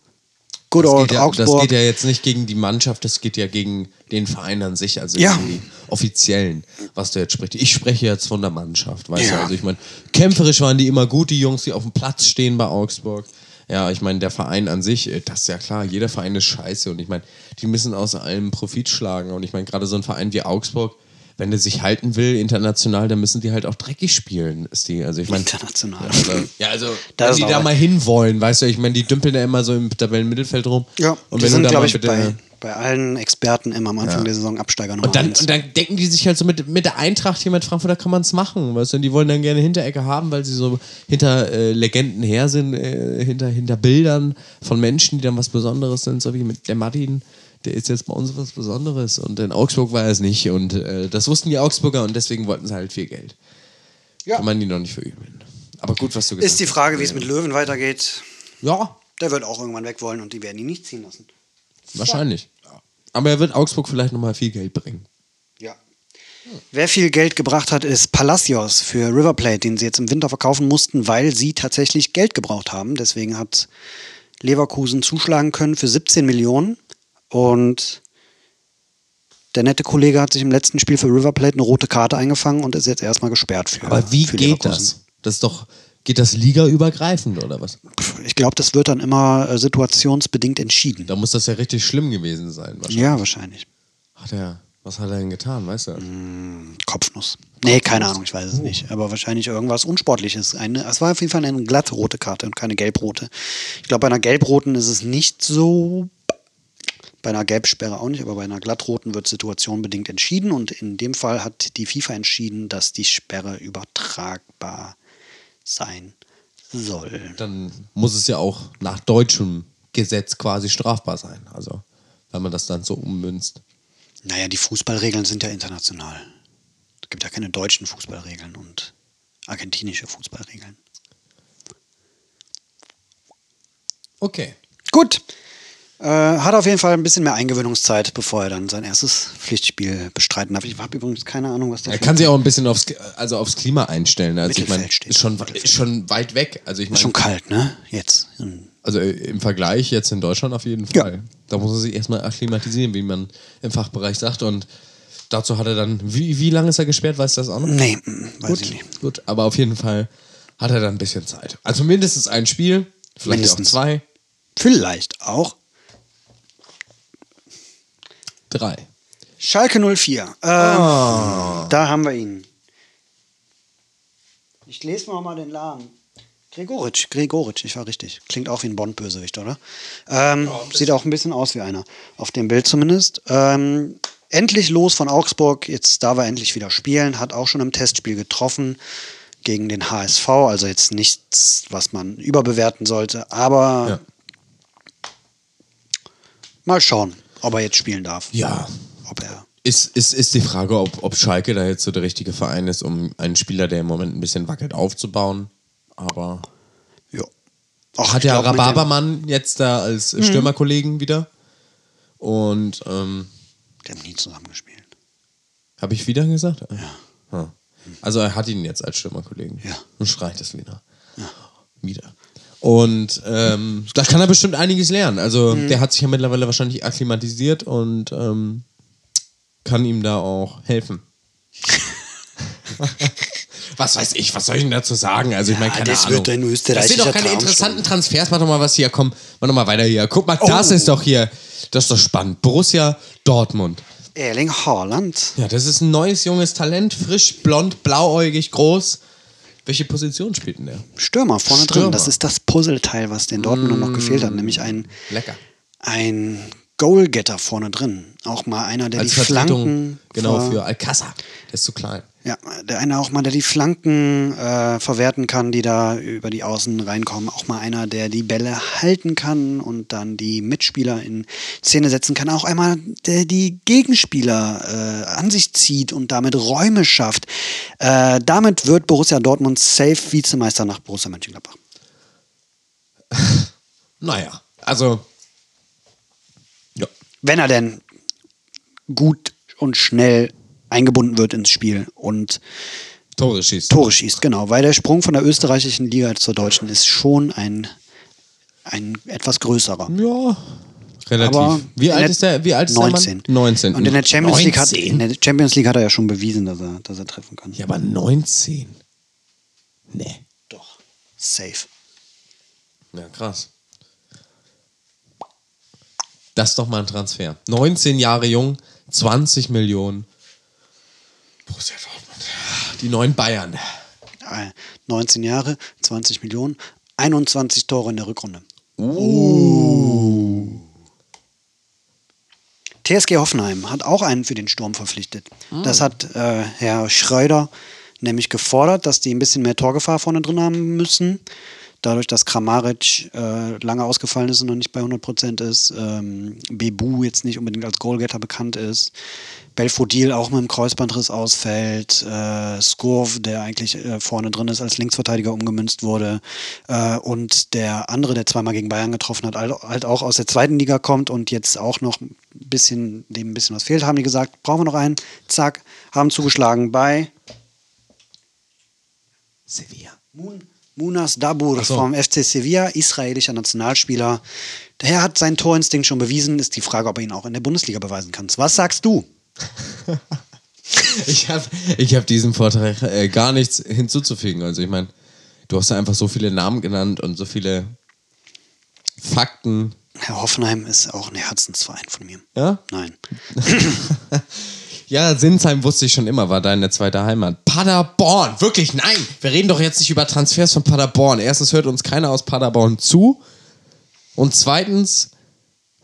Speaker 2: good
Speaker 1: das
Speaker 2: old
Speaker 1: geht, ja, das
Speaker 2: Augsburg.
Speaker 1: geht ja jetzt nicht gegen die Mannschaft, das geht ja gegen den Verein an sich, also
Speaker 2: Ja.
Speaker 1: gegen die offiziellen, was du jetzt sprichst. Ich spreche jetzt von der Mannschaft, weißt
Speaker 2: Ja.
Speaker 1: du? Also ich meine, kämpferisch waren die immer gut, die Jungs, die auf dem Platz stehen bei Augsburg. Ja, ich meine, der Verein an sich, äh, das ist ja klar, jeder Verein ist scheiße und ich meine, die müssen aus allem Profit schlagen und ich meine, gerade so ein Verein wie Augsburg, wenn der sich halten will international, dann müssen die halt auch dreckig spielen, ist die. Also ich meine,
Speaker 2: International.
Speaker 1: also, ja, also, [LAUGHS]
Speaker 2: Das
Speaker 1: wenn die da mal hinwollen, weißt du, ich meine, die dümpeln ja immer so im Tabellenmittelfeld rum.
Speaker 2: Ja,
Speaker 1: und
Speaker 2: die
Speaker 1: wenn
Speaker 2: sind,
Speaker 1: du da
Speaker 2: glaube
Speaker 1: mal
Speaker 2: ich,
Speaker 1: bitte.
Speaker 2: bei, bei allen Experten immer am Anfang
Speaker 1: Ja.
Speaker 2: der Saison Absteiger Nummer
Speaker 1: und dann,
Speaker 2: eins.
Speaker 1: und dann denken die sich halt so mit, mit der Eintracht hier mit Frankfurt, da kann man es machen. Weißt du, und die wollen dann gerne Hinterecke haben, weil sie so hinter äh, Legenden her sind, äh, hinter, hinter Bildern von Menschen, die dann was Besonderes sind, so wie mit der Martin. Der ist jetzt bei uns was Besonderes. Und in Augsburg war er es nicht. Und äh, das wussten die Augsburger und deswegen wollten sie halt viel Geld.
Speaker 2: Ja.
Speaker 1: Kann man die noch nicht verübeln. Aber gut, was du gesagt
Speaker 2: Ist die
Speaker 1: hast.
Speaker 2: Frage, wie es mit Löwen weitergeht.
Speaker 1: Ja,
Speaker 2: Der wird auch irgendwann weg wollen und die werden ihn nicht ziehen lassen.
Speaker 1: Wahrscheinlich. Aber er wird Augsburg vielleicht nochmal viel Geld bringen.
Speaker 2: Ja. Wer viel Geld gebracht hat, ist Palacios für River Plate, den sie jetzt im Winter verkaufen mussten, weil sie tatsächlich Geld gebraucht haben. Deswegen hat Leverkusen zuschlagen können für 17 Millionen. Und der nette Kollege hat sich im letzten Spiel für River Plate eine rote Karte eingefangen und ist jetzt erstmal gesperrt für
Speaker 1: Aber wie
Speaker 2: für
Speaker 1: geht das? Das ist doch, geht das ligaübergreifend oder was?
Speaker 2: Ich glaube, das wird dann immer äh, situationsbedingt entschieden.
Speaker 1: Da muss das ja richtig schlimm gewesen sein. Wahrscheinlich.
Speaker 2: Ja, wahrscheinlich.
Speaker 1: Hat er, was hat er denn getan, weißt du?
Speaker 2: Kopfnuss. Nee, keine Ahnung, ich weiß es nicht. Aber wahrscheinlich irgendwas Unsportliches. Eine, es war auf jeden Fall eine glatte rote Karte und keine gelbrote. Ich glaube, bei einer gelbroten ist es nicht so. Bei einer Gelbsperre auch nicht, aber bei einer glattroten wird situationbedingt entschieden. Und in dem Fall hat die FIFA entschieden, dass die Sperre übertragbar sein soll.
Speaker 1: Dann muss es ja auch nach deutschem Gesetz quasi strafbar sein. Also, wenn man das dann so ummünzt.
Speaker 2: Naja, die Fußballregeln sind ja international. Es gibt ja keine deutschen Fußballregeln und argentinische Fußballregeln.
Speaker 1: Okay.
Speaker 2: Gut. Äh, hat auf jeden Fall ein bisschen mehr Eingewöhnungszeit, bevor er dann sein erstes Pflichtspiel bestreiten darf. Ich habe übrigens keine Ahnung, was das
Speaker 1: Er kann sich auch ein bisschen aufs, also aufs Klima einstellen. Also ich meine,
Speaker 2: Mittelfeld steht.
Speaker 1: ist schon, ist schon weit weg. Also ich
Speaker 2: ist schon kalt, ne? Jetzt. Hm.
Speaker 1: also im Vergleich jetzt in Deutschland auf jeden
Speaker 2: Ja.
Speaker 1: Fall. Da muss er sich erstmal akklimatisieren, wie man im Fachbereich sagt. Und dazu hat er dann, wie, wie lange ist er gesperrt, weißt du das auch noch?
Speaker 2: Nee, hm, weiß
Speaker 1: gut,
Speaker 2: ich nicht.
Speaker 1: gut, aber auf jeden Fall hat er dann ein bisschen Zeit. Also mindestens ein Spiel, vielleicht
Speaker 2: Mindestens.
Speaker 1: auch zwei,
Speaker 2: Vielleicht auch.
Speaker 1: Drei.
Speaker 2: Schalke 04. Ähm,
Speaker 1: Ah.
Speaker 2: Da haben wir ihn. Ich lese mal mal den Laden. Gregoritsch, Gregoritsch, ich war richtig. Klingt auch wie ein Bond-Bösewicht, oder? Ähm, sieht auch ein bisschen aus wie einer. Auf dem Bild zumindest. Ähm, endlich los von Augsburg. Jetzt darf er endlich wieder spielen. Hat auch schon im Testspiel getroffen gegen den HSV. Also jetzt nichts, was man überbewerten sollte. Aber
Speaker 1: Ja.
Speaker 2: mal schauen, ob er jetzt spielen darf.
Speaker 1: Ja.
Speaker 2: Ob er
Speaker 1: Ist, ist, ist die Frage, ob, ob Schalke da jetzt so der richtige Verein ist, um einen Spieler, der im Moment ein bisschen wackelt, aufzubauen. Aber
Speaker 2: Ja. Ach,
Speaker 1: hat ja Rhabarbermann jetzt da als Stürmerkollegen wieder. Und ähm,
Speaker 2: Die haben nie zusammengespielt.
Speaker 1: habe ich wieder gesagt? Ja. Also er hat ihn jetzt als Stürmerkollegen.
Speaker 2: Ja.
Speaker 1: Und schreit es wieder. Wieder. Und ähm, da kann er bestimmt einiges lernen. Also
Speaker 2: Mhm.
Speaker 1: der hat sich ja mittlerweile wahrscheinlich akklimatisiert und ähm, kann ihm da auch helfen. [LAUGHS] was weiß ich, was soll ich denn dazu sagen? Also ich meine, keine
Speaker 2: das
Speaker 1: Ahnung.
Speaker 2: wird ein
Speaker 1: Das
Speaker 2: österreichischer
Speaker 1: sind doch keine
Speaker 2: Traum
Speaker 1: interessanten
Speaker 2: schon.
Speaker 1: Transfers. Mach doch mal was hier, komm, mach doch mal weiter hier. Guck mal, das
Speaker 2: Oh.
Speaker 1: ist doch hier. Das ist doch spannend. Borussia Dortmund.
Speaker 2: Erling Haaland.
Speaker 1: Ja, das ist ein neues, junges Talent. Frisch, blond, blauäugig, groß. Welche Position spielt denn der?
Speaker 2: Stürmer vorne
Speaker 1: Stürmer.
Speaker 2: drin. Das ist das Puzzleteil, was den Dortmund noch gefehlt hat, nämlich ein,
Speaker 1: Lecker.
Speaker 2: ein Goalgetter vorne drin. Auch mal einer, der
Speaker 1: Als
Speaker 2: die
Speaker 1: Vertretung,
Speaker 2: Flanken
Speaker 1: genau, für Alcázar. Der ist zu klein.
Speaker 2: Ja, der eine auch mal, der die Flanken äh, verwerten kann, die da über die Außen reinkommen. Auch mal einer, der die Bälle halten kann und dann die Mitspieler in Szene setzen kann. Auch einmal, der die Gegenspieler äh, an sich zieht und damit Räume schafft. Äh, damit wird Borussia Dortmund safe Vizemeister nach Borussia Mönchengladbach. [LAUGHS]
Speaker 1: Naja, also. Ja.
Speaker 2: Wenn er denn gut und schnell eingebunden wird ins Spiel und
Speaker 1: Tore schießt.
Speaker 2: Tore schießt, genau. Weil der Sprung von der österreichischen Liga zur deutschen ist schon ein, ein etwas größerer.
Speaker 1: Ja. Relativ.
Speaker 2: Aber
Speaker 1: wie alt ist der? Wie alt ist
Speaker 2: 19.
Speaker 1: der Mann? 19.
Speaker 2: Und in der, Champions League hat,
Speaker 1: 19?
Speaker 2: in der Champions League hat er ja schon bewiesen, dass er, dass er treffen kann.
Speaker 1: Ja, aber 19. Nee.
Speaker 2: Doch. Safe.
Speaker 1: Ja, krass. Das ist doch mal ein Transfer. 19 Jahre jung, 20 Millionen. Borussia Dortmund. Die neuen Bayern.
Speaker 2: Äh, 19 Jahre, 20 Millionen, 21 Tore in der Rückrunde. TSG Hoffenheim hat auch einen für den Sturm verpflichtet. Das hat äh, Herr Schreuder nämlich gefordert, dass die ein bisschen mehr Torgefahr vorne drin haben müssen. Dadurch, dass Kramaric äh, lange ausgefallen ist und noch nicht bei 100% ist, ähm, Bebu jetzt nicht unbedingt als Goalgetter bekannt ist, Belfodil auch mit dem Kreuzbandriss ausfällt, äh, Skurv, der eigentlich äh, vorne drin ist, als Linksverteidiger umgemünzt wurde äh, und der andere, der zweimal gegen Bayern getroffen hat, halt auch aus der zweiten Liga kommt und jetzt auch noch ein bisschen, dem ein bisschen was fehlt, haben die gesagt, brauchen wir noch einen, zack, haben zugeschlagen bei
Speaker 1: Sevilla.
Speaker 2: Mun- Munas Dabur
Speaker 1: so.
Speaker 2: vom FC Sevilla, israelischer Nationalspieler. Der Herr hat seinen Torinstinkt schon bewiesen. Ist die Frage, ob er ihn auch in der Bundesliga beweisen kann. Was sagst du? [LAUGHS]
Speaker 1: Ich habe ich hab diesem Vortrag äh, gar nichts hinzuzufügen. Also ich meine, du hast ja einfach so viele Namen genannt und so viele Fakten.
Speaker 2: Herr Hoffenheim ist auch ein Herzensverein von mir.
Speaker 1: Ja?
Speaker 2: Nein. [LAUGHS] [LAUGHS]
Speaker 1: Ja, Sinsheim wusste ich schon immer, war deine zweite Heimat. Paderborn, wirklich, nein! Wir reden doch jetzt nicht über Transfers von Paderborn. Erstens hört uns keiner aus Paderborn zu. Und zweitens,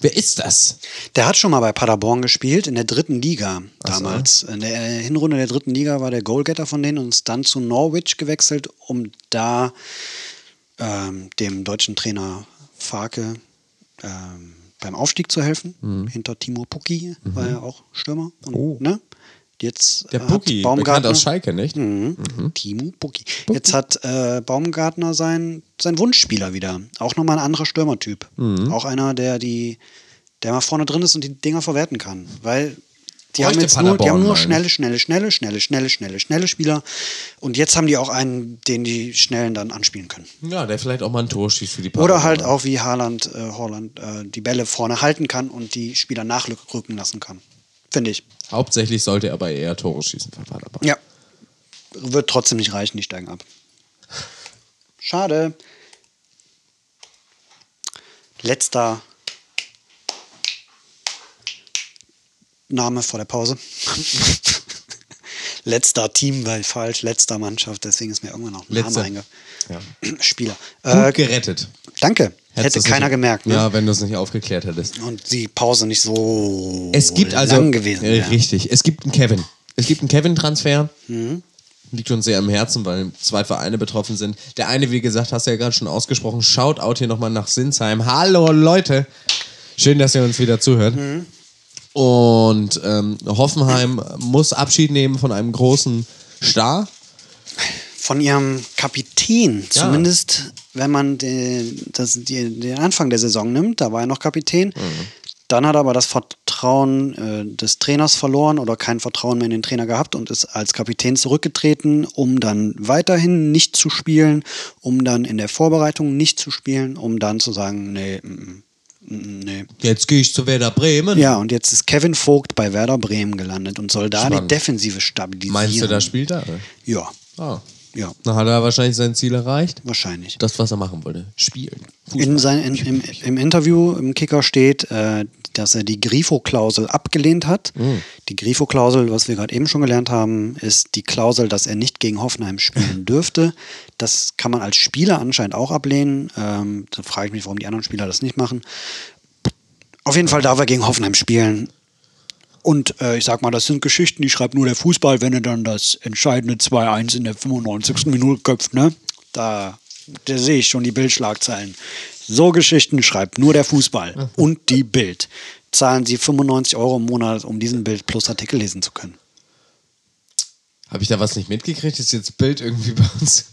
Speaker 1: wer ist das?
Speaker 2: Der hat schon mal bei Paderborn gespielt, in der dritten Liga damals. In der Hinrunde der dritten Liga war der Goalgetter von denen und ist dann zu Norwich gewechselt, um da ähm, dem deutschen Trainer Farke ähm, beim Aufstieg zu helfen.
Speaker 1: Mhm.
Speaker 2: Hinter Timo Pukki war er auch Stürmer. Und,
Speaker 1: Oh.
Speaker 2: ne? Jetzt
Speaker 1: Der
Speaker 2: hat
Speaker 1: Pucki, bekannt
Speaker 2: Baumgartner,
Speaker 1: aus Schalke, nicht?
Speaker 2: Mhm. Timo Pukki. Jetzt hat äh, Baumgartner sein, sein Wunschspieler wieder. Auch nochmal ein anderer Stürmertyp.
Speaker 1: Mhm.
Speaker 2: Auch einer, der die, der mal vorne drin ist und die Dinger verwerten kann. Weil die haben jetzt nur, die haben
Speaker 1: Paderborn,
Speaker 2: nur schnelle, schnelle, schnelle, schnelle, schnelle, schnelle, schnelle Spieler. Und jetzt haben die auch einen, den die Schnellen dann anspielen können.
Speaker 1: Ja, der vielleicht auch mal ein Tor schießt für die
Speaker 2: Oder
Speaker 1: Paderborner.
Speaker 2: halt auch wie Haaland, äh, Holland äh, die Bälle vorne halten kann und die Spieler nachrücken lassen kann. Finde ich.
Speaker 1: Hauptsächlich sollte er aber eher Tore schießen für Paderborn.
Speaker 2: Ja. Wird trotzdem nicht reichen, die steigen ab. Schade. Letzter Name vor der Pause. [LAUGHS] Letzter Team, weil falsch, letzter Mannschaft, deswegen ist mir irgendwann noch ein
Speaker 1: Letzte.
Speaker 2: Name
Speaker 1: Ja.
Speaker 2: einge... Spieler.
Speaker 1: Gut
Speaker 2: Äh,
Speaker 1: gerettet.
Speaker 2: danke.
Speaker 1: Hättest
Speaker 2: Hätte keiner
Speaker 1: nicht,
Speaker 2: gemerkt. Ne?
Speaker 1: Ja, wenn du es nicht aufgeklärt hättest.
Speaker 2: Und die Pause nicht so
Speaker 1: Es gibt also.
Speaker 2: lang gewesen.
Speaker 1: Äh,
Speaker 2: wäre.
Speaker 1: Richtig. Es gibt einen Kevin. Es gibt einen Kevin-Transfer.
Speaker 2: Mhm.
Speaker 1: Liegt uns sehr am Herzen, weil zwei Vereine betroffen sind. Der eine, wie gesagt, hast du ja gerade schon ausgesprochen. Shoutout hier nochmal nach Sinsheim. Hallo Leute. Schön, dass ihr uns wieder zuhört.
Speaker 2: Mhm.
Speaker 1: Und ähm, Hoffenheim muss Abschied nehmen von einem großen Star.
Speaker 2: von ihrem Kapitän,
Speaker 1: Ja.
Speaker 2: zumindest wenn man den, das, die, den Anfang der Saison nimmt, da war er noch Kapitän.
Speaker 1: Mhm.
Speaker 2: Dann hat er aber das Vertrauen äh, des Trainers verloren oder kein Vertrauen mehr in den Trainer gehabt und ist als Kapitän zurückgetreten, um dann weiterhin nicht zu spielen, um dann in der Vorbereitung nicht zu spielen, um dann zu sagen, nee, mm, mm, nee.
Speaker 1: Jetzt gehe ich zu Werder Bremen.
Speaker 2: Ja, und jetzt ist Kevin Vogt bei Werder Bremen gelandet und soll da
Speaker 1: Spannend.
Speaker 2: die Defensive stabilisieren.
Speaker 1: Meinst du, da spielt er?
Speaker 2: Ja.
Speaker 1: Ah.
Speaker 2: Ja,
Speaker 1: Dann hat er wahrscheinlich sein Ziel erreicht.
Speaker 2: wahrscheinlich.
Speaker 1: Das, was er machen wollte. Spielen.
Speaker 2: In sein, in, im, Im Interview im Kicker steht, äh, dass er die Grifo-Klausel abgelehnt hat. Die Grifo-Klausel, was wir gerade eben schon gelernt haben, ist die Klausel, dass er nicht gegen Hoffenheim spielen [LAUGHS] dürfte. Das kann man als Spieler anscheinend auch ablehnen. Ähm, da frage ich mich, warum die anderen Spieler das nicht machen. Auf jeden Fall darf er gegen Hoffenheim spielen. Und äh, ich sag mal, das sind Geschichten, die schreibt nur der Fußball, wenn er dann das entscheidende 2-1 in der 95. Minute köpft, ne? Da, da sehe ich schon die Bildschlagzeilen. So Geschichten schreibt nur der Fußball und die Bild. Zahlen Sie 95 Euro im Monat, um diesen Bild plus Artikel lesen zu können.
Speaker 1: Habe ich da was nicht mitgekriegt? Ist jetzt Bild irgendwie bei uns?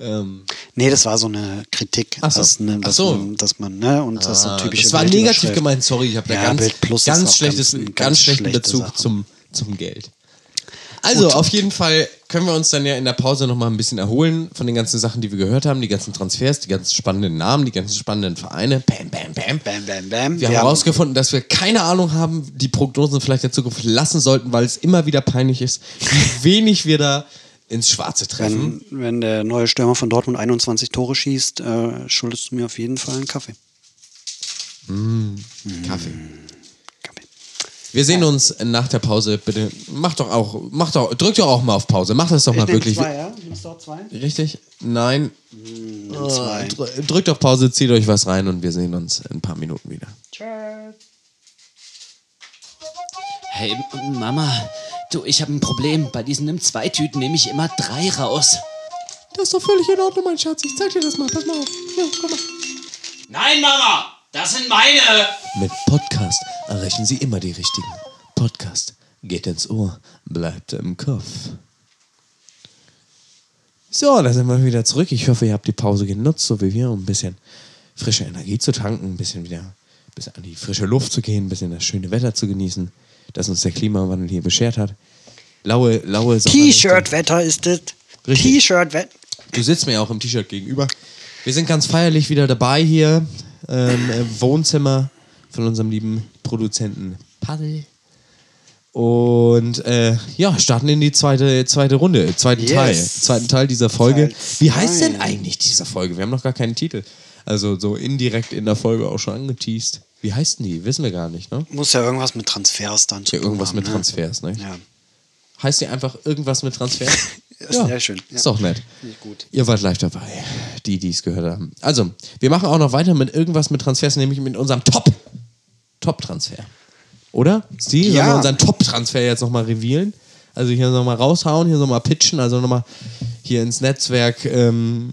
Speaker 1: Ähm,
Speaker 2: Nee, das war so eine Kritik,
Speaker 1: Ach so.
Speaker 2: dass, ne, dass,
Speaker 1: so.
Speaker 2: man, dass man, ne, und das so
Speaker 1: ah,
Speaker 2: typische
Speaker 1: das war
Speaker 2: Bildüberschrift.
Speaker 1: negativ gemeint, sorry, ich habe da
Speaker 2: Ja,
Speaker 1: ganz,
Speaker 2: Bild
Speaker 1: ganz,
Speaker 2: auch
Speaker 1: schlechtes,
Speaker 2: ganz-
Speaker 1: ganz,
Speaker 2: ganz
Speaker 1: schlechten
Speaker 2: schlechte
Speaker 1: Bezug zum, zum Geld. Also, auf jeden Fall können wir uns dann ja in der Pause nochmal ein bisschen erholen von den ganzen Sachen, die wir gehört haben, die ganzen Transfers, die ganzen spannenden Namen, die ganzen spannenden Vereine. Bam, bam, bam.
Speaker 2: Bam, bam, bam.
Speaker 1: Wir haben
Speaker 2: haben-
Speaker 1: herausgefunden, dass wir keine Ahnung haben, die Prognosen vielleicht der Zukunft lassen sollten, weil es immer wieder peinlich ist, wie [LAUGHS] wenig wir da ins Schwarze treffen.
Speaker 2: Wenn, wenn der neue Stürmer von Dortmund 21 Tore schießt, äh, schuldest du mir auf jeden Fall einen Kaffee.
Speaker 1: Kaffee.
Speaker 2: Kaffee.
Speaker 1: Wir sehen uns nach der Pause. Bitte mach doch auch, mach doch, drück doch auch mal auf Pause. Mach das doch mal wirklich.
Speaker 2: ja? Nimmst du auch zwei?
Speaker 1: Richtig? Nein.
Speaker 2: Zwei.
Speaker 1: Dr- Drückt auf Pause, zieht euch was rein und wir sehen uns in ein paar Minuten wieder.
Speaker 4: Hey, M- Mama, du, ich habe ein Problem. Bei diesen nimm zwei Tüten nehme ich immer drei raus.
Speaker 1: Das ist doch völlig in Ordnung, mein Schatz. Ich zeig dir das mal. Pass mal auf. Hier, guck mal.
Speaker 4: Nein, Mama, das sind meine.
Speaker 1: Mit Podcast erreichen Sie immer die richtigen. Podcast geht ins Ohr, bleibt im Kopf. So, da sind wir wieder zurück. Ich hoffe, ihr habt die Pause genutzt, so wie wir, um ein bisschen frische Energie zu tanken, ein bisschen wieder ein bisschen an die frische Luft zu gehen, ein bisschen das schöne Wetter zu genießen, das uns der Klimawandel hier beschert hat. Laue, laue.
Speaker 2: T-Shirt-Wetter ist es.
Speaker 1: Richtig.
Speaker 2: T-Shirt-Wetter.
Speaker 1: Du sitzt mir ja auch im T-Shirt gegenüber. Wir sind ganz feierlich wieder dabei hier ähm, im Wohnzimmer von unserem lieben Produzenten Paddel. Und äh, ja, starten in die zweite, zweite Runde, zweiten
Speaker 2: Yes.
Speaker 1: Teil, zweiten Teil dieser Folge. Wie heißt denn eigentlich diese Folge? Wir haben noch gar keinen Titel. Also so indirekt in der Folge auch schon angeteased. Wie heißt denn die? Wissen wir gar nicht, ne?
Speaker 2: Muss ja irgendwas mit Transfers dann zu
Speaker 1: Ja, irgendwas
Speaker 2: haben,
Speaker 1: mit
Speaker 2: ne?
Speaker 1: Transfers, ne?
Speaker 2: Ja.
Speaker 1: Heißt die einfach irgendwas mit Transfer?
Speaker 2: Ist [LAUGHS] sehr schön, ja.
Speaker 1: Ist doch nett.
Speaker 2: Gut.
Speaker 1: Ihr wart live dabei, die, die es gehört haben. Also, wir machen auch noch weiter mit irgendwas mit Transfers, nämlich mit unserem Top. Top-Transfer. Oder? Sollen
Speaker 2: Ja.
Speaker 1: wir unseren Top-Transfer jetzt nochmal revealen? Also hier nochmal raushauen, hier nochmal pitchen, also nochmal hier ins Netzwerk ähm,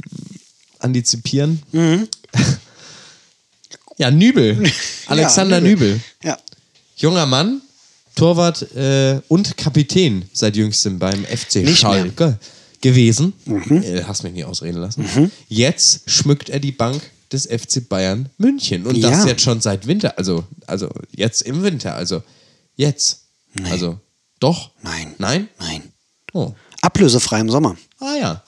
Speaker 1: antizipieren.
Speaker 2: Mhm. [LAUGHS]
Speaker 1: ja, Nübel. [LAUGHS] Alexander Nübel.
Speaker 2: Ja.
Speaker 1: Junger Mann, Torwart äh, und Kapitän seit jüngstem beim FC
Speaker 2: Nicht mehr.
Speaker 1: Schalke gewesen. Äh, hast mich nie ausreden lassen. Jetzt schmückt er die Bank des FC Bayern München. Und das
Speaker 2: Ja.
Speaker 1: jetzt schon seit Winter. Also, also jetzt im Winter. Also jetzt. Also doch?
Speaker 2: Nein.
Speaker 1: Nein?
Speaker 2: Nein.
Speaker 1: Oh.
Speaker 2: Ablösefrei im Sommer.
Speaker 1: Ah ja.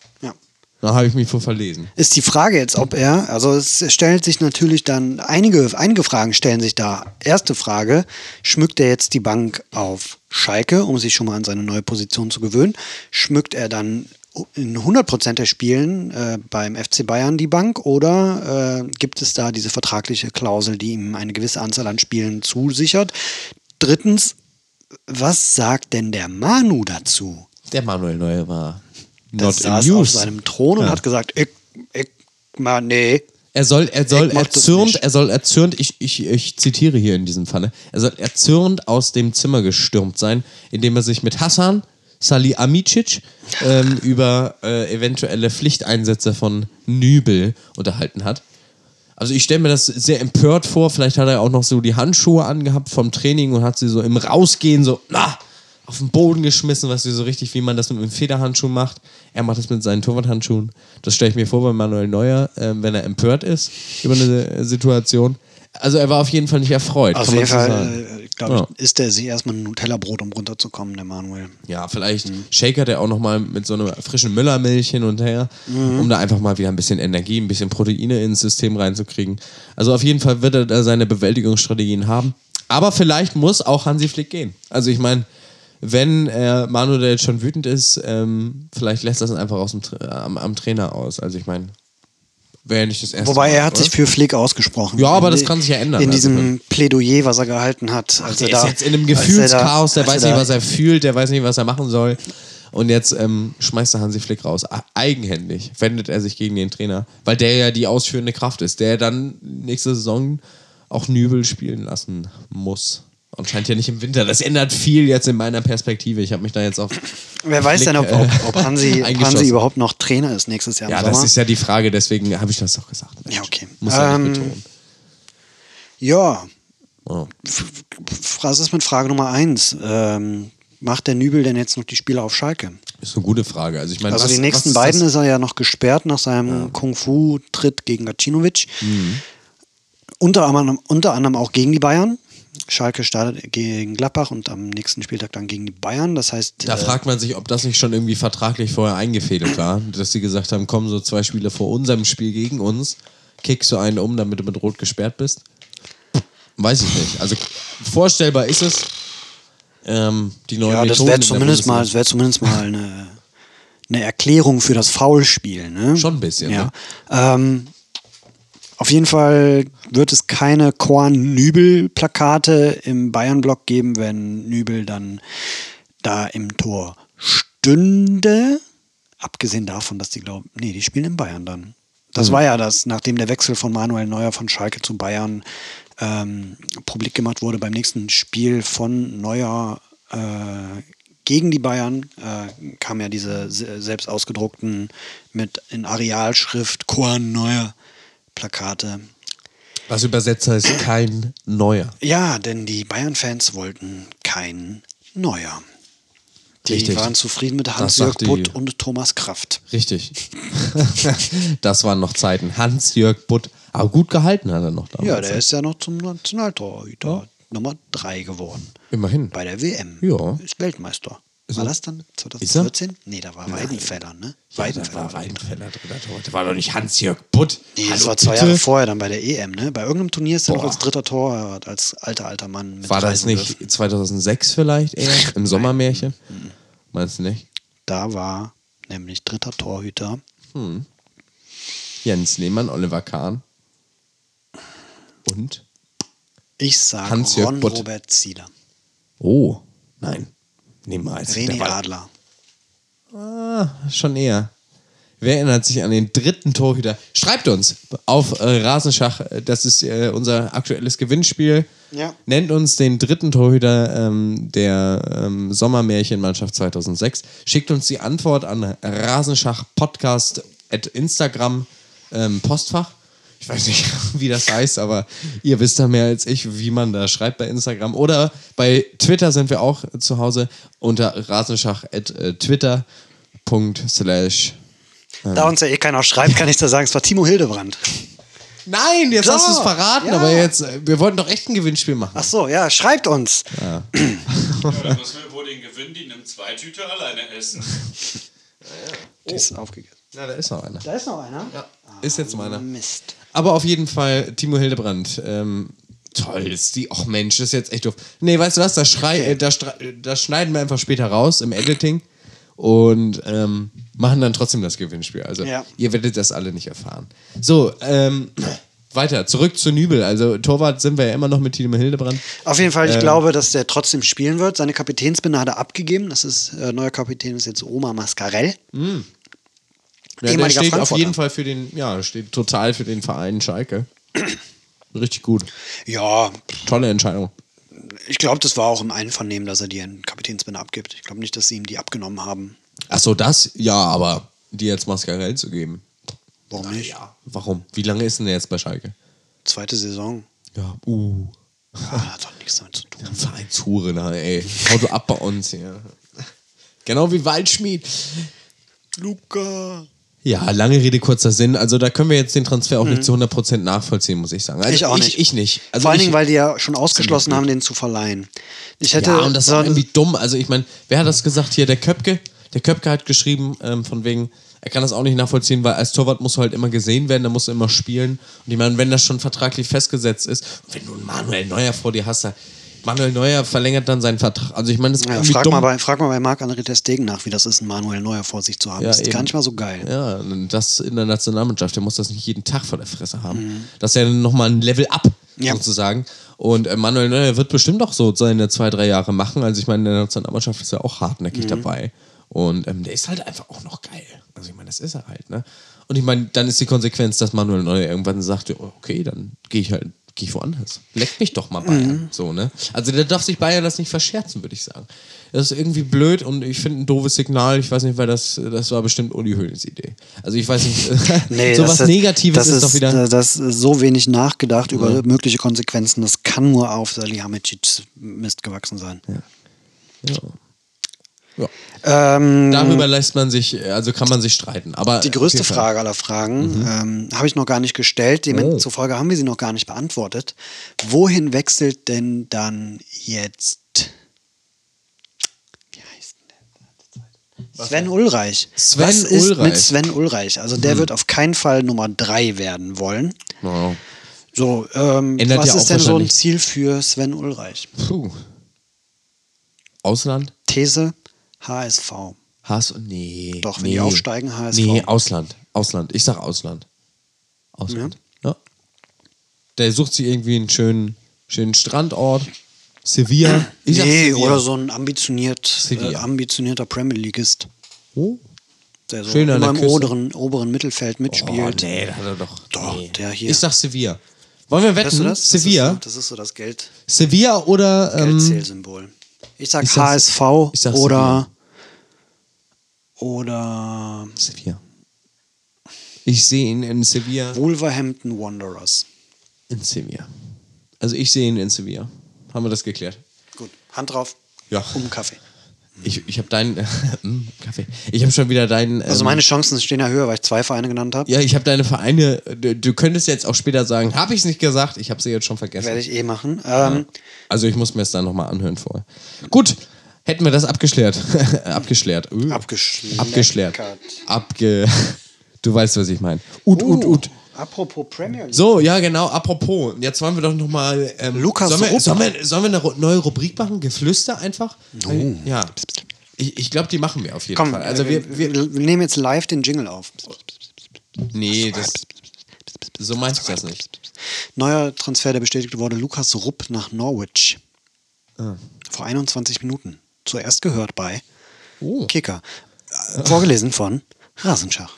Speaker 1: Da habe ich mich wohl verlesen.
Speaker 2: Ist die Frage jetzt, ob er, also es stellt sich natürlich dann, einige, einige Fragen stellen sich da. Erste Frage, schmückt er jetzt die Bank auf Schalke, um sich schon mal an seine neue Position zu gewöhnen? Schmückt er dann in 100% der Spielen äh, beim FC Bayern die Bank oder äh, gibt es da diese vertragliche Klausel, die ihm eine gewisse Anzahl an Spielen zusichert? Drittens, was sagt denn der Manu dazu?
Speaker 1: Der Manuel Neuer war
Speaker 2: Der
Speaker 1: not
Speaker 2: saß auf seinem Thron und
Speaker 1: Ja.
Speaker 2: hat gesagt, ich, ich, mal, nee,
Speaker 1: Er soll, er soll erzürnt, er soll erzürnt, ich, ich, ich zitiere hier in diesem Falle, er soll erzürnt aus dem Zimmer gestürmt sein, indem er sich mit Hassan Salih Amicic ähm, [LAUGHS] über äh, eventuelle Pflichteinsätze von Nübel unterhalten hat. Also ich stelle mir das sehr empört vor. Vielleicht hat er auch noch so die Handschuhe angehabt vom Training und hat sie so im Rausgehen so na, auf den Boden geschmissen, was wie so richtig, wie man das mit einem Federhandschuh macht. Er macht das mit seinen Torwarthandschuhen. Das stelle ich mir vor bei Manuel Neuer, ähm, wenn er empört ist über eine äh, Situation. Also er war auf jeden Fall nicht erfreut.
Speaker 2: Auf jeden Fall, äh, glaube
Speaker 1: Ja.
Speaker 2: ich, isst er sich erstmal ein Nutella-Brot, um runterzukommen, der Manuel.
Speaker 1: Ja, vielleicht shakert er auch noch mal mit so einer frischen Müllermilch hin und her, um da einfach mal wieder ein bisschen Energie, ein bisschen Proteine ins System reinzukriegen. Also auf jeden Fall wird er da seine Bewältigungsstrategien haben. Aber vielleicht muss auch Hansi Flick gehen. Also ich meine, wenn äh, Manuel jetzt schon wütend ist, ähm, vielleicht lässt das einfach aus dem, am, am Trainer aus. Also ich meine, wäre ja nicht das erste
Speaker 2: Wobei
Speaker 1: Mal,
Speaker 2: er hat
Speaker 1: oder?
Speaker 2: sich für Flick ausgesprochen.
Speaker 1: Ja, aber
Speaker 2: In-
Speaker 1: das kann sich ja ändern.
Speaker 2: In
Speaker 1: Also,
Speaker 2: diesem Plädoyer, was er gehalten hat. Als
Speaker 1: Der
Speaker 2: er da,
Speaker 1: ist jetzt in einem
Speaker 2: da-
Speaker 1: Gefühlschaos, der weiß nicht,
Speaker 2: da-
Speaker 1: was er fühlt, der weiß nicht, was er machen soll. Und jetzt ähm, schmeißt er Hansi Flick raus. Eigenhändig wendet er sich gegen den Trainer, weil der ja die ausführende Kraft ist, der dann nächste Saison auch Nübel spielen lassen muss. Und scheint ja nicht im Winter. Das ändert viel jetzt in meiner Perspektive. Ich habe mich da jetzt auf.
Speaker 2: Wer weiß denn, ob,
Speaker 1: äh,
Speaker 2: ob, ob [LAUGHS] Hansi, ob
Speaker 1: eingeschossen.
Speaker 2: Hansi überhaupt noch Trainer ist nächstes Jahr im
Speaker 1: Ja,
Speaker 2: Sommer.
Speaker 1: das ist ja die Frage, deswegen habe ich das doch gesagt. Mensch.
Speaker 2: Ja, okay.
Speaker 1: Muss ja
Speaker 2: Ähm,
Speaker 1: nicht betonen.
Speaker 2: ja,
Speaker 1: Oh.
Speaker 2: was ist mit Frage Nummer eins? Ähm, macht der Nübel denn jetzt noch die Spiele auf Schalke?
Speaker 1: Ist eine gute Frage. Also, ich meine,
Speaker 2: Also
Speaker 1: was-
Speaker 2: die nächsten
Speaker 1: ist
Speaker 2: beiden
Speaker 1: das?
Speaker 2: ist er ja noch gesperrt nach seinem Kung-Fu-Tritt gegen Gacinovic.
Speaker 1: Mhm.
Speaker 2: Unter, anderem, unter anderem auch gegen die Bayern. Schalke startet gegen Gladbach und am nächsten Spieltag dann gegen die Bayern. Das heißt,
Speaker 1: Da
Speaker 2: äh,
Speaker 1: fragt man sich, ob das nicht schon irgendwie vertraglich vorher eingefädelt war, dass sie gesagt haben, komm, so zwei Spiele vor unserem Spiel gegen uns, kickst du einen um, damit du mit Rot gesperrt bist. Weiß ich nicht. Also vorstellbar ist es. Ähm, die neuen
Speaker 2: ja, das wäre zumindest mal, das wäre zumindest mal eine, eine Erklärung für das Foulspiel. Ne?
Speaker 1: Schon ein bisschen,
Speaker 2: Ja.
Speaker 1: ne?
Speaker 2: Ähm, auf jeden Fall wird es keine Korn-Nübel-Plakate im Bayern-Block geben, wenn Nübel dann da im Tor stünde. Abgesehen davon, dass die glauben, nee, die spielen in Bayern dann. Das
Speaker 1: Mhm.
Speaker 2: war ja das, nachdem der Wechsel von Manuel Neuer von Schalke zu Bayern ähm, publik gemacht wurde beim nächsten Spiel von Neuer äh, gegen die Bayern, äh, kamen ja diese se- selbst ausgedruckten mit in Arealschrift Korn Neuer Plakate.
Speaker 1: Was übersetzt heißt kein Neuer.
Speaker 2: Ja, denn die Bayern-Fans wollten kein Neuer. Die
Speaker 1: Richtig.
Speaker 2: waren zufrieden mit Hans-Jörg Butt und Thomas Kraft.
Speaker 1: Richtig. [LAUGHS] das waren noch Zeiten. Hans-Jörg Butt. Aber gut gehalten hat er noch damals.
Speaker 2: Ja, der ist ja noch zum Nationaltorhüter Nummer 3 geworden.
Speaker 1: Immerhin.
Speaker 2: Bei der WM.
Speaker 1: Ja.
Speaker 2: Ist Weltmeister. War das dann
Speaker 1: Ist er?
Speaker 2: 2014? Nee, da war Weidenfeller, ne?
Speaker 1: Ja, da war Weidenfeller dritter Torwart. Der war doch nicht Hans-Jörg Butt.
Speaker 2: Nee, das
Speaker 1: Hallo,
Speaker 2: war zwei
Speaker 1: bitte?
Speaker 2: Jahre vorher dann bei der EM, ne? Bei irgendeinem Turnier ist er noch als dritter Torwart, als alter, alter Mann mit
Speaker 1: War das nicht
Speaker 2: dürfen.
Speaker 1: 2006 vielleicht eher? [LAUGHS] Im Sommermärchen? Meinst du nicht?
Speaker 2: Da war nämlich dritter Torhüter.
Speaker 1: Jens Lehmann, Oliver Kahn. Und?
Speaker 2: Ich sage
Speaker 1: Hans-Jörg.
Speaker 2: Robert Zieler.
Speaker 1: Oh, nein. Niemals.
Speaker 2: René Adler.
Speaker 1: Ah, schon eher. Wer erinnert sich an den dritten Torhüter? Schreibt uns auf äh, Rasenschach. Das ist äh, unser aktuelles Gewinnspiel.
Speaker 2: Ja.
Speaker 1: Nennt uns den dritten Torhüter ähm, der ähm, Sommermärchenmannschaft 2006. Schickt uns die Antwort an Rasenschach Podcast at Instagram ähm, Postfach. Ich weiß nicht, [LAUGHS] wie das heißt, aber ihr wisst da mehr als ich, wie man da schreibt bei Instagram. Oder bei Twitter sind wir auch zu Hause unter rasenschach at äh, twitter.slash.
Speaker 2: Da uns ja eh keiner schreibt, kann ich da sagen, es war Timo Hildebrand.
Speaker 1: Nein, jetzt hast du es verraten,
Speaker 2: ja.
Speaker 1: aber jetzt, äh, wir wollten doch echt ein Gewinnspiel machen.
Speaker 2: Ach so, ja, schreibt uns.
Speaker 5: Ja, dann müssen wir wohl den Gewinn, die nimmt zwei Tüte alleine essen. [LAUGHS]
Speaker 2: Die ist aufgegessen.
Speaker 1: Na, da ist noch einer.
Speaker 2: Da ist noch einer.
Speaker 1: Ja, ist jetzt meiner.
Speaker 2: Mist.
Speaker 1: Aber auf jeden Fall Timo Hildebrand. Ähm, toll, ist die. Ach Mensch, das ist jetzt echt doof. Nee, weißt du was? Das, schrei, äh, das, das schneiden wir einfach später raus im Editing und ähm, machen dann trotzdem das Gewinnspiel. Also
Speaker 2: Ja.
Speaker 1: ihr werdet das alle nicht erfahren. So, ähm, weiter. Zurück zu Nübel. Also Torwart sind wir ja immer noch mit Timo Hildebrand.
Speaker 2: Auf jeden Fall, ich
Speaker 1: Ähm.
Speaker 2: glaube, dass der trotzdem spielen wird. Seine Kapitänsbinde hat er abgegeben. Das ist, äh, neuer Kapitän ist jetzt Oma Mascarell.
Speaker 1: Ja, der steht auf
Speaker 2: Frankfurter.
Speaker 1: jeden Fall für den, ja, steht total für den Verein Schalke. [CLEARS THROAT] Richtig gut.
Speaker 2: Ja,
Speaker 1: Tolle Entscheidung.
Speaker 2: ich glaube, das war auch im Einvernehmen, dass er die Kapitänsbinde abgibt. Ich glaube nicht, dass sie ihm die abgenommen haben.
Speaker 1: Ach so, das? Ja, aber die jetzt Mascarell zu geben.
Speaker 2: Warum nicht?
Speaker 1: Ja. Warum? Wie lange ist denn der jetzt bei Schalke?
Speaker 2: Zweite Saison.
Speaker 1: Ja, uh.
Speaker 2: Ah, hat doch nichts damit zu tun. [LAUGHS]
Speaker 1: Vereinshure, na, ey. Hau du ab bei uns hier. Genau wie Waldschmied.
Speaker 2: Luca.
Speaker 1: Ja, lange Rede, kurzer Sinn. Also da können wir jetzt den Transfer auch nicht zu 100% nachvollziehen, muss ich sagen. Also
Speaker 2: Mhm. Ich auch nicht.
Speaker 1: Ich, ich nicht. Also
Speaker 2: Vor allen Dingen, weil die ja schon ausgeschlossen haben, den zu verleihen. Ich hätte
Speaker 1: ja, und das war irgendwie dumm. Also ich meine, wer hat das gesagt hier? Der Köpke. Der Köpke hat geschrieben, ähm, von wegen, er kann das auch nicht nachvollziehen, weil als Torwart musst du halt immer gesehen werden, da musst du immer spielen. Und ich meine, wenn das schon vertraglich festgesetzt ist, und wenn du einen Manuel Neuer vor dir hast, da, Manuel Neuer verlängert dann seinen Vertrag. Also ich meine, das ist
Speaker 2: Ja, frag,
Speaker 1: dumm.
Speaker 2: mal bei, frag mal bei Marc-André Ter Stegen nach, wie das ist, einen Manuel Neuer vor sich zu haben.
Speaker 1: Ja,
Speaker 2: das ist
Speaker 1: eben.
Speaker 2: gar nicht mal so geil.
Speaker 1: Ja, das in der Nationalmannschaft, der muss das nicht jeden Tag vor der Fresse haben.
Speaker 2: Mhm.
Speaker 1: Das ist ja nochmal ein Level up,
Speaker 2: Ja.
Speaker 1: sozusagen. Und äh, Manuel Neuer wird bestimmt auch so seine zwei, drei Jahre machen. Also ich meine, in der Nationalmannschaft ist er auch
Speaker 2: Mhm.
Speaker 1: hartnäckig dabei. Und ähm, der ist halt einfach auch noch geil. Also ich meine, das ist er halt, ne? Und ich meine, dann ist die Konsequenz, dass Manuel Neuer irgendwann sagt, okay, dann gehe ich halt, gehe ich woanders. Leckt mich doch mal Bayern. So, ne? Also der darf sich Bayern das nicht verscherzen, würde ich sagen. Das ist irgendwie blöd und ich finde ein doofes Signal. Ich weiß nicht, weil das, das war bestimmt Uli Hoeneß Idee. Also ich weiß nicht, [LAUGHS] [LAUGHS]
Speaker 2: Nee,
Speaker 1: so was
Speaker 2: das,
Speaker 1: Negatives
Speaker 2: das
Speaker 1: ist, doch wieder.
Speaker 2: Das ist so wenig nachgedacht über mögliche Konsequenzen. Das kann nur auf Salihamidzic Mist gewachsen sein.
Speaker 1: ja. Ja.
Speaker 2: Ähm,
Speaker 1: Darüber lässt man sich, also kann man sich streiten. Aber
Speaker 2: die größte. Frage aller Fragen
Speaker 1: Mhm.
Speaker 2: ähm, habe ich noch gar nicht gestellt. Demzufolge haben wir sie noch gar nicht beantwortet. Wohin wechselt denn dann jetzt? Wie heißt denn der? Sven Ulreich.
Speaker 1: Sven
Speaker 2: Was ist
Speaker 1: Ulreich. Mhm.
Speaker 2: mit Sven Ulreich? Also der wird auf keinen Fall Nummer drei werden wollen.
Speaker 1: Ja.
Speaker 2: So, ähm, was
Speaker 1: ja
Speaker 2: ist denn so ein Ziel für Sven Ulreich?
Speaker 1: Puh. Ausland?
Speaker 2: These HSV.
Speaker 1: Hass nee.
Speaker 2: Doch, wenn
Speaker 1: nee.
Speaker 2: die aufsteigen, HSV.
Speaker 1: Nee, Ausland. Ausland. Ich sag Ausland. Ausland. Ja. Der sucht sich irgendwie einen schönen, schönen Strandort. Sevilla. Ich sag
Speaker 2: nee,
Speaker 1: Sevilla.
Speaker 2: oder so ein ambitioniert, äh, ambitionierter Premier Leagueist,
Speaker 1: Oh.
Speaker 2: der so
Speaker 1: Schön
Speaker 2: immer im oberen, oberen Mittelfeld
Speaker 1: Oh,
Speaker 2: mitspielt.
Speaker 1: nee, da hat er doch.
Speaker 2: Doch,
Speaker 1: nee.
Speaker 2: der hier.
Speaker 1: Ich sag Sevilla. Wollen wir
Speaker 2: Weißt
Speaker 1: wetten?
Speaker 2: du das?
Speaker 1: Sevilla.
Speaker 2: Das ist so das, ist so das Geld,
Speaker 1: Sevilla oder ähm,
Speaker 2: Geldzählsymbol. Ich sag
Speaker 1: ich
Speaker 2: HSV
Speaker 1: ich sag
Speaker 2: oder oder
Speaker 1: Sevilla. Ich sehe ihn in Sevilla.
Speaker 2: Wolverhampton Wanderers.
Speaker 1: In Sevilla. Also ich sehe ihn in Sevilla. Haben wir das geklärt?
Speaker 2: Gut, Hand drauf.
Speaker 1: Ja.
Speaker 2: Um Kaffee.
Speaker 1: Ich, ich habe deinen Mm, [LAUGHS] Kaffee. Ich habe schon wieder deinen.
Speaker 2: Also
Speaker 1: ähm,
Speaker 2: meine Chancen stehen ja höher, weil ich zwei Vereine genannt habe.
Speaker 1: Ja, ich habe deine Vereine. Du, du könntest jetzt auch später sagen, habe ich es nicht gesagt. Ich habe sie jetzt schon vergessen.
Speaker 2: Werde ich eh machen. Ähm,
Speaker 1: Also ich muss mir es dann nochmal anhören vorher. Gut, hätten wir das abgeschert. abgeschert. Uh. Abgeschert. Abge. Du weißt, was ich meine. Ut, ut, ut.
Speaker 2: Apropos Premier League.
Speaker 1: So, ja, genau. Apropos, jetzt wollen wir doch nochmal. Ähm,
Speaker 2: Lukas
Speaker 1: sollen wir,
Speaker 2: Rupp.
Speaker 1: sollen, wir, sollen wir eine neue Rubrik machen? Geflüster einfach? Weil- Ja. Ich, ich glaube, die machen wir auf jeden
Speaker 2: Komm,
Speaker 1: Fall. Also wir, wir,
Speaker 2: wir nehmen jetzt live den Jingle auf.
Speaker 1: Nee, das. So meinst du das nicht.
Speaker 2: Neuer Transfer, der bestätigt wurde, Lukas Rupp nach Norwich.
Speaker 1: Ah.
Speaker 2: Vor 21 Minuten. Zuerst gehört bei
Speaker 1: Oh.
Speaker 2: Kicker. Äh, Vorgelesen von Rasenschach.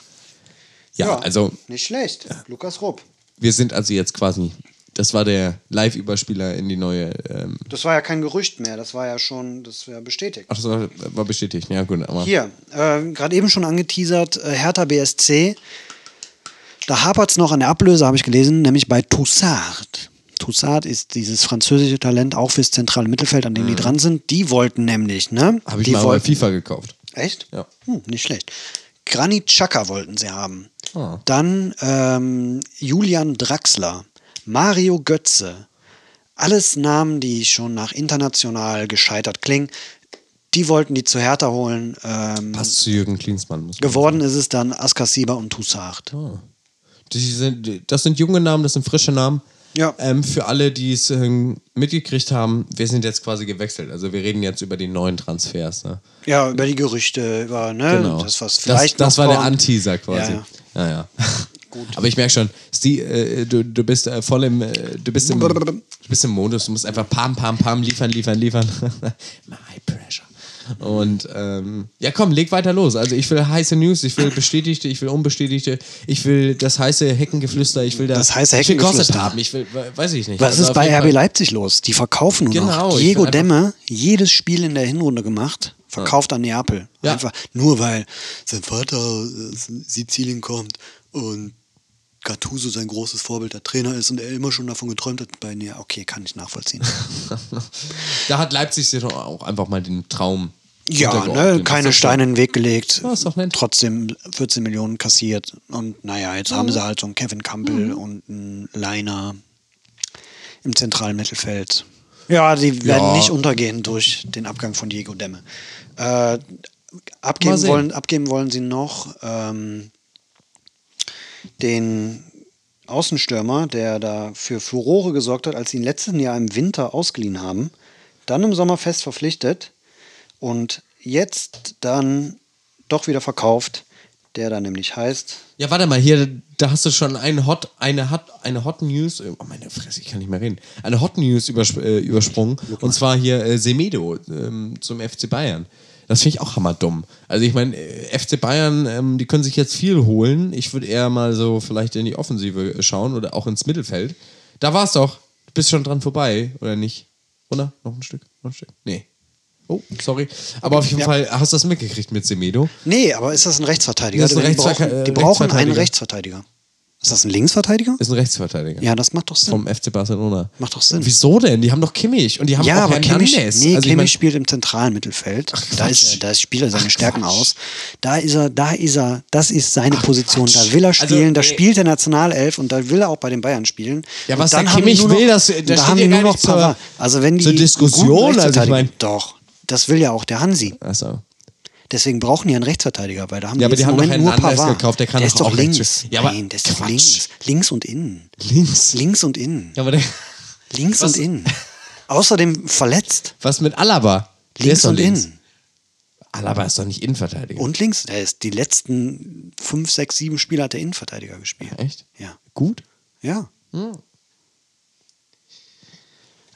Speaker 1: Ja, also
Speaker 2: Nicht schlecht. Lukas Rupp.
Speaker 1: wir sind also jetzt quasi. Das war der Live-Überspieler in die neue. Ähm,
Speaker 2: Das war ja kein Gerücht mehr, das war ja schon, das wäre bestätigt.
Speaker 1: ach, das war, war bestätigt. Ja, gut. Aber
Speaker 2: Hier, äh, gerade eben schon angeteasert, äh, Hertha BSC. Da hapert es noch an der Ablöse, habe ich gelesen, nämlich bei Toussard. Toussard ist dieses französische Talent auch fürs zentrale Mittelfeld, an dem die dran sind. Die wollten nämlich, ne?
Speaker 1: Habe Mhm. ich
Speaker 2: die
Speaker 1: mal bei
Speaker 2: wollten,
Speaker 1: FIFA gekauft.
Speaker 2: Echt?
Speaker 1: Ja.
Speaker 2: Hm, nicht schlecht. Granit Xhaka wollten sie haben.
Speaker 1: Ah.
Speaker 2: Dann ähm, Julian Draxler, Mario Götze. Alles Namen, die schon nach international gescheitert klingen. Die wollten die zu Hertha holen. Ähm,
Speaker 1: Passt zu Jürgen Klinsmann.
Speaker 2: Geworden ist es dann Askasiba und Toussard.
Speaker 1: Ah. Sind, das sind junge Namen, das sind frische Namen.
Speaker 2: Ja.
Speaker 1: Ähm, für alle, die es ähm, mitgekriegt haben, wir sind jetzt quasi gewechselt. Also wir reden jetzt über die neuen Transfers. Ne?
Speaker 2: Ja, über die Gerüchte, über ne,
Speaker 1: Genau.
Speaker 2: das, was vielleicht
Speaker 1: das, das war der
Speaker 2: kommt.
Speaker 1: Anteaser quasi.
Speaker 2: Ja,
Speaker 1: Ja, ja. [LAUGHS] Aber ich merke schon, Sti, äh, du, du bist äh, voll im, äh, du bist im, du bist im Modus. Du musst einfach pam, pam, pam, liefern, liefern, liefern. [LAUGHS] My pressure. Und ähm, ja, komm, leg weiter los. Also ich will heiße News, ich will bestätigte, ich will unbestätigte, ich will das heiße Heckengeflüster, ich will das,
Speaker 2: Das heiße Heckengeflüster.
Speaker 1: haben, ich will, we- weiß ich nicht.
Speaker 2: Was
Speaker 1: Also
Speaker 2: ist bei RB Leipzig los? Die verkaufen nur
Speaker 1: Genau,
Speaker 2: noch. Diego Demme, jedes Spiel in der Hinrunde gemacht, verkauft an Neapel.
Speaker 1: Ja.
Speaker 2: Einfach nur weil sein Vater aus Sizilien kommt und Gattuso sein großes Vorbild der Trainer ist und er immer schon davon geträumt hat bei Neapel. Okay, kann ich nachvollziehen. [LAUGHS]
Speaker 1: Da hat Leipzig sich doch auch einfach mal den Traum.
Speaker 2: Ja, ne, keine Steine in den Weg gelegt.
Speaker 1: Ja, ist doch nett.
Speaker 2: Trotzdem 14 Millionen kassiert. Und naja, jetzt haben sie halt so einen Kevin Campbell und einen Liner im zentralen Mittelfeld. Ja, die werden
Speaker 1: Ja.
Speaker 2: nicht untergehen durch den Abgang von Diego Demme. Äh, abgeben, wollen, abgeben wollen sie noch ähm, den Außenstürmer, der da für Furore gesorgt hat, als sie ihn letzten Jahr im Winter ausgeliehen haben. dann im Sommer fest verpflichtet und jetzt dann doch wieder verkauft, der da nämlich heißt.
Speaker 1: Ja, warte mal, hier, da hast du schon eine Hot, eine Hot, eine Hot News, oh meine Fresse, ich kann nicht mehr reden, eine Hot News äh, übersprungen. Und zwar hier äh, Semedo ähm, zum FC Bayern. Das finde ich auch hammerdumm. Also ich meine, äh, FC Bayern, ähm, die können sich jetzt viel holen. Ich würde eher mal so vielleicht in die Offensive schauen oder auch ins Mittelfeld. Da war es doch. Du bist schon dran vorbei, oder nicht? Oder? Noch ein Stück? Noch ein Stück? Nee. Oh, sorry. Aber auf jeden
Speaker 2: Ja.
Speaker 1: Fall hast du das mitgekriegt mit Semedo.
Speaker 2: Nee, aber ist das ein Rechtsverteidiger?
Speaker 1: Das ist ein
Speaker 2: die
Speaker 1: Rechtsver-
Speaker 2: brauchen,
Speaker 1: äh,
Speaker 2: die brauchen einen
Speaker 1: Rechtsverteidiger.
Speaker 2: Ist das ein Linksverteidiger?
Speaker 1: Ist ein Rechtsverteidiger.
Speaker 2: Ja, das macht doch Sinn.
Speaker 1: Vom FC Barcelona.
Speaker 2: Macht doch Sinn.
Speaker 1: Wieso denn? Die haben doch Kimmich und die haben
Speaker 2: ja,
Speaker 1: auch
Speaker 2: aber Kimmich,
Speaker 1: Hernandez.
Speaker 2: nee,
Speaker 1: also ich
Speaker 2: Kimmich
Speaker 1: mein,
Speaker 2: spielt im zentralen Mittelfeld. da, ist, da spielt er seine
Speaker 1: Ach,
Speaker 2: Stärken
Speaker 1: Quatsch.
Speaker 2: aus. Da ist er, da ist er, das ist seine
Speaker 1: Ach,
Speaker 2: Position.
Speaker 1: Quatsch.
Speaker 2: Da will er spielen,
Speaker 1: Also,
Speaker 2: da spielt der Nationalelf und da will er auch bei den Bayern spielen.
Speaker 1: Ja, was der Kimmich
Speaker 2: noch-
Speaker 1: will, das- das
Speaker 2: da haben die nur noch
Speaker 1: zur-.
Speaker 2: Also wenn die
Speaker 1: zur Diskussion, also ich
Speaker 2: Rechtsverteidiger-
Speaker 1: mein-
Speaker 2: doch, das will ja auch der Hansi.
Speaker 1: Achso.
Speaker 2: Deswegen brauchen die einen Rechtsverteidiger, weil da haben
Speaker 1: Ja, aber
Speaker 2: die,
Speaker 1: die
Speaker 2: jetzt
Speaker 1: haben
Speaker 2: im
Speaker 1: doch
Speaker 2: nur
Speaker 1: Hernandez
Speaker 2: Pavard.
Speaker 1: gekauft, der kann
Speaker 2: der
Speaker 1: doch
Speaker 2: ist doch
Speaker 1: auch rechts
Speaker 2: links.
Speaker 1: spielen. Ja, aber
Speaker 2: Nein, der ist doch links. Links und innen.
Speaker 1: Links.
Speaker 2: Links und innen.
Speaker 1: Ja, aber der,
Speaker 2: Links
Speaker 1: Was-
Speaker 2: und innen. Außerdem verletzt.
Speaker 1: was mit Alaba? Der
Speaker 2: Links und
Speaker 1: links.
Speaker 2: innen.
Speaker 1: Alaba ist doch nicht Innenverteidiger.
Speaker 2: Und links. Der ist die letzten fünf, sechs, sieben Spiele hat der Innenverteidiger gespielt.
Speaker 1: Echt?
Speaker 2: Ja.
Speaker 1: Gut?
Speaker 2: Ja.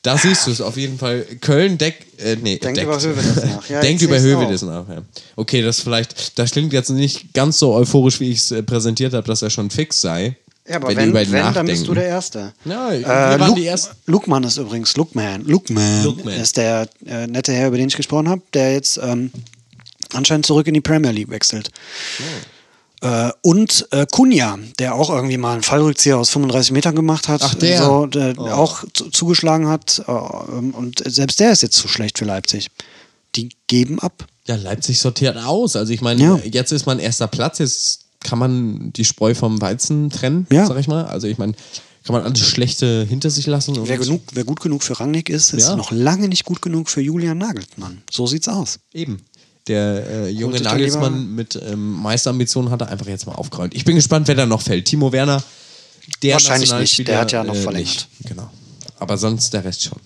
Speaker 1: Da siehst du es auf jeden Fall. Köln deckt. Äh, nee,
Speaker 2: Denkt
Speaker 1: deckt.
Speaker 2: über Hövedes nach. Ja, [LAUGHS]
Speaker 1: Denkt über Hövedes nach. Ja. Okay, das vielleicht. Das klingt jetzt nicht ganz so euphorisch, wie ich es äh, präsentiert habe, dass er schon fix sei.
Speaker 2: Ja, aber
Speaker 1: wenn,
Speaker 2: wenn, wenn,
Speaker 1: ihn
Speaker 2: dann
Speaker 1: nachdenken.
Speaker 2: bist du der Erste.
Speaker 1: Ja, wir
Speaker 2: Äh,
Speaker 1: waren
Speaker 2: Luke,
Speaker 1: die Ersten.
Speaker 2: Lukman ist übrigens, Lookman, Lookman,
Speaker 1: Lookman.
Speaker 2: ist der äh, nette Herr, über den ich gesprochen habe, der jetzt ähm, anscheinend zurück in die Premier League wechselt. Äh, und äh, Kunja, der auch irgendwie mal einen Fallrückzieher aus 35 Metern gemacht hat,
Speaker 1: Ach, der?
Speaker 2: So, der
Speaker 1: Oh.
Speaker 2: auch zu, zugeschlagen hat. Äh, und selbst der ist jetzt zu schlecht für Leipzig. Die geben ab.
Speaker 1: Ja, Leipzig sortiert aus. Also ich meine,
Speaker 2: Ja.
Speaker 1: jetzt ist man erster Platz, jetzt kann man die Spreu vom Weizen trennen,
Speaker 2: Ja.
Speaker 1: sag ich mal. Also ich meine, kann man alles Schlechte hinter sich lassen. Und
Speaker 2: Wer, genug, wer gut genug für Rangnick ist, ist
Speaker 1: Ja.
Speaker 2: noch lange nicht gut genug für Julian Nagelsmann. So sieht's aus.
Speaker 1: Eben. Der äh, junge Nagelsmann mit ähm, Meisterambitionen hat er einfach jetzt mal aufgeräumt. Ich bin gespannt, wer da noch fällt. Timo Werner, der
Speaker 2: Wahrscheinlich nicht. Der hat ja noch
Speaker 1: äh,
Speaker 2: verlängert.
Speaker 1: Nicht. Genau. Aber sonst der Rest schon.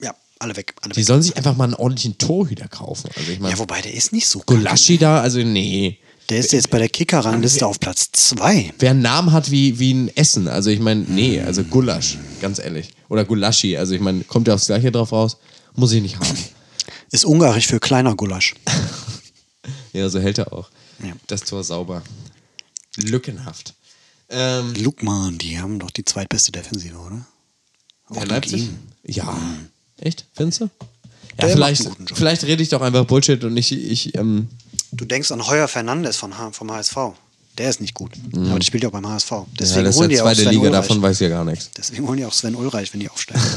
Speaker 2: Ja, alle weg. Alle
Speaker 1: Die
Speaker 2: weg.
Speaker 1: sollen sich einfach mal einen ordentlichen Torhüter kaufen. Also ich meine,
Speaker 2: Ja, wobei der ist nicht so
Speaker 1: Gulaschi da, also nee.
Speaker 2: Der ist jetzt bei der Kicker-Rangliste auf Platz 2.
Speaker 1: Wer einen Namen hat wie, wie ein Essen, also ich meine, nee, also Gulasch, ganz ehrlich. Oder Gulaschi, also ich meine, kommt ja aufs Gleiche drauf raus, muss ich nicht haben.
Speaker 2: Ist ungarisch für kleiner Gulasch. [LAUGHS]
Speaker 1: Ja, so hält er auch.
Speaker 2: Ja.
Speaker 1: Das Tor sauber. Lückenhaft. Ähm,
Speaker 2: Lukman, die haben doch die zweitbeste Defensive, oder? Auch
Speaker 1: Leipzig?
Speaker 2: ihm.
Speaker 1: Ja. Echt? Findest du? Ja, vielleicht, vielleicht rede ich doch einfach Bullshit und ich, ich ähm,
Speaker 2: Du denkst an Heuer Fernandes von H vom HSV. Der ist nicht gut. Aber der spielt ja auch beim HSV.
Speaker 1: ja,
Speaker 2: Deswegen
Speaker 1: das ist
Speaker 2: holen
Speaker 1: ja
Speaker 2: die auch
Speaker 1: zweite
Speaker 2: Sven
Speaker 1: Liga,
Speaker 2: Ulreich.
Speaker 1: davon weiß ich ja gar nichts.
Speaker 2: Deswegen holen die auch Sven Ulreich, wenn die aufsteigen. [LAUGHS]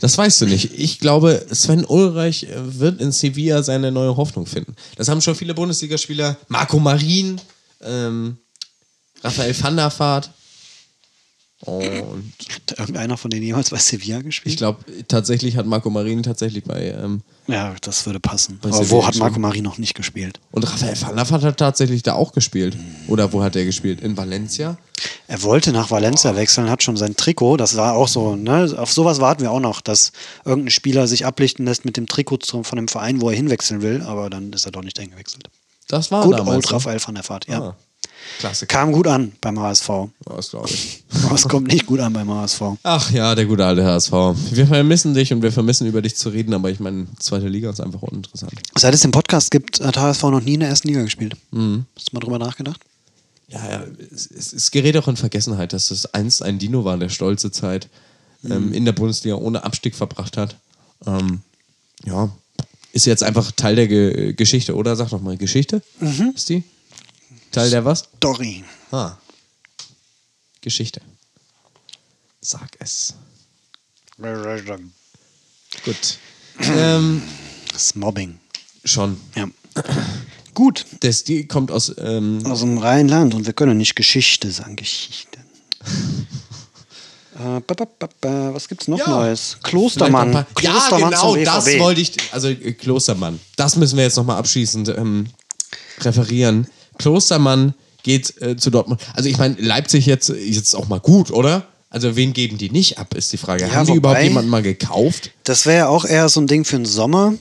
Speaker 1: Das weißt du nicht. Ich glaube, Sven Ulreich äh, wird in Sevilla seine neue Hoffnung finden. Das haben schon viele Bundesligaspieler. Marco Marin, ähm, Raphael van der Vaart. Und
Speaker 2: Hat irgendeiner von denen jemals bei Sevilla gespielt?
Speaker 1: ich glaube, tatsächlich hat Marco Marin tatsächlich bei. Ähm,
Speaker 2: ja, das würde passen. Aber
Speaker 1: Sevilla
Speaker 2: wo hat. Marco Mari noch nicht gespielt?
Speaker 1: und Raphael van der Vaart hat tatsächlich da auch gespielt. Oder wo hat er gespielt? In Valencia?
Speaker 2: Er wollte nach Valencia wechseln, hat schon sein Trikot. Das war auch so, ne? Auf sowas warten wir auch noch, dass irgendein Spieler sich ablichten lässt mit dem Trikot von dem Verein, wo er hinwechseln will, aber dann ist er doch nicht hingewechselt.
Speaker 1: Das war
Speaker 2: Gut,
Speaker 1: damals.
Speaker 2: Old
Speaker 1: ne?
Speaker 2: Raphael van der Vaart, ja.
Speaker 1: Ah, Klasse.
Speaker 2: Kam gut an beim HSV.
Speaker 1: Das glaube ich. [LAUGHS]
Speaker 2: Es kommt nicht gut an beim HSV.
Speaker 1: Ach ja, der gute alte HSV. Wir vermissen dich und wir vermissen über dich zu reden, aber ich meine, zweite Liga ist einfach uninteressant.
Speaker 2: Seit es den Podcast gibt, hat HSV noch nie in der ersten Liga gespielt.
Speaker 1: Mhm.
Speaker 2: Hast du mal drüber nachgedacht?
Speaker 1: Ja, ja, es, es, es gerät auch in Vergessenheit, dass das einst ein Dino war, der stolze Zeit ähm, in der Bundesliga ohne Abstieg verbracht hat. Ähm, ja, ist jetzt einfach Teil der Ge Geschichte, oder? Sag doch mal, Geschichte? Ist die? Teil der was?
Speaker 2: Story.
Speaker 1: Ah. Geschichte. Sag es. Gut. ähm,
Speaker 2: Das Mobbing.
Speaker 1: schon.
Speaker 2: Ja. Gut.
Speaker 1: Das, die kommt aus. Ähm,
Speaker 2: Aus dem Rheinland und wir können nicht Geschichte sagen. Geschichten. äh, ba, ba, ba. Was gibt's noch
Speaker 1: Ja.
Speaker 2: Neues? Klostermann.
Speaker 1: paar- Ja,
Speaker 2: Klostermann
Speaker 1: genau,
Speaker 2: zum
Speaker 1: das wollte ich. Also äh, Klostermann. Das müssen wir jetzt nochmal abschließend ähm, referieren. Klostermann geht äh, zu Dortmund. Also ich meine, Leipzig jetzt, jetzt auch mal gut, oder? Also wen geben die nicht ab, ist die Frage.
Speaker 2: Ja,
Speaker 1: Haben die überhaupt jemanden mal gekauft?
Speaker 2: Das wäre ja auch eher so ein Ding für den Sommer,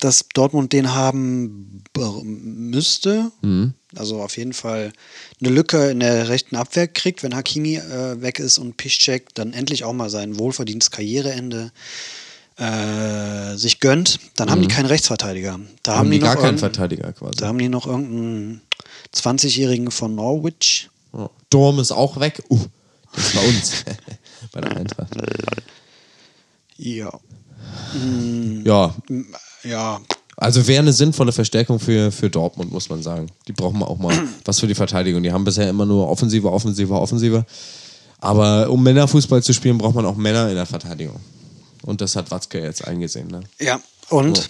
Speaker 2: dass Dortmund den haben müsste.
Speaker 1: Mhm.
Speaker 2: Also auf jeden Fall eine Lücke in der rechten Abwehr kriegt, wenn Hakimi äh, weg ist und Piszczek dann endlich auch mal sein wohlverdientes Karriereende äh, sich gönnt. Dann haben die keinen Rechtsverteidiger. Da haben,
Speaker 1: Mhm. Haben die
Speaker 2: noch
Speaker 1: gar keinen Verteidiger quasi.
Speaker 2: Da haben die noch irgendeinen 20-Jährigen von Norwich.
Speaker 1: Ja. Dorm ist auch weg. Uh, das ist bei uns. [LAUGHS] bei der Eintracht.
Speaker 2: Ja.
Speaker 1: Ja,
Speaker 2: Ja,
Speaker 1: also wäre eine sinnvolle Verstärkung für, für Dortmund, muss man sagen. Die brauchen auch mal was für die Verteidigung. Die haben bisher immer nur Offensive, Offensive, Offensive. Aber um Männerfußball zu spielen, braucht man auch Männer in der Verteidigung. Und das hat Watzke jetzt eingesehen. Ne?
Speaker 2: Ja, und
Speaker 1: So.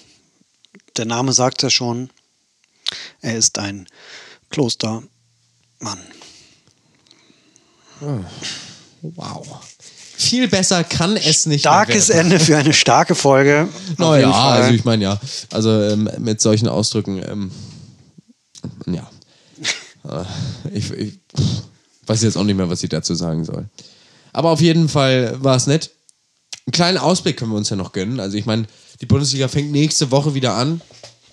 Speaker 2: der Name sagt ja schon, er ist ein Klostermann.
Speaker 1: Wow. Viel besser kann es nicht
Speaker 2: Starkes. Ende für eine starke Folge.
Speaker 1: Naja, also ich meine ja. Also ähm, mit solchen Ausdrücken, ähm, ja. Äh, ich, ich weiß jetzt auch nicht mehr, was ich dazu sagen soll. Aber auf jeden Fall war es nett. Einen kleinen Ausblick können wir uns ja noch gönnen. Also ich meine, die Bundesliga fängt nächste Woche wieder an.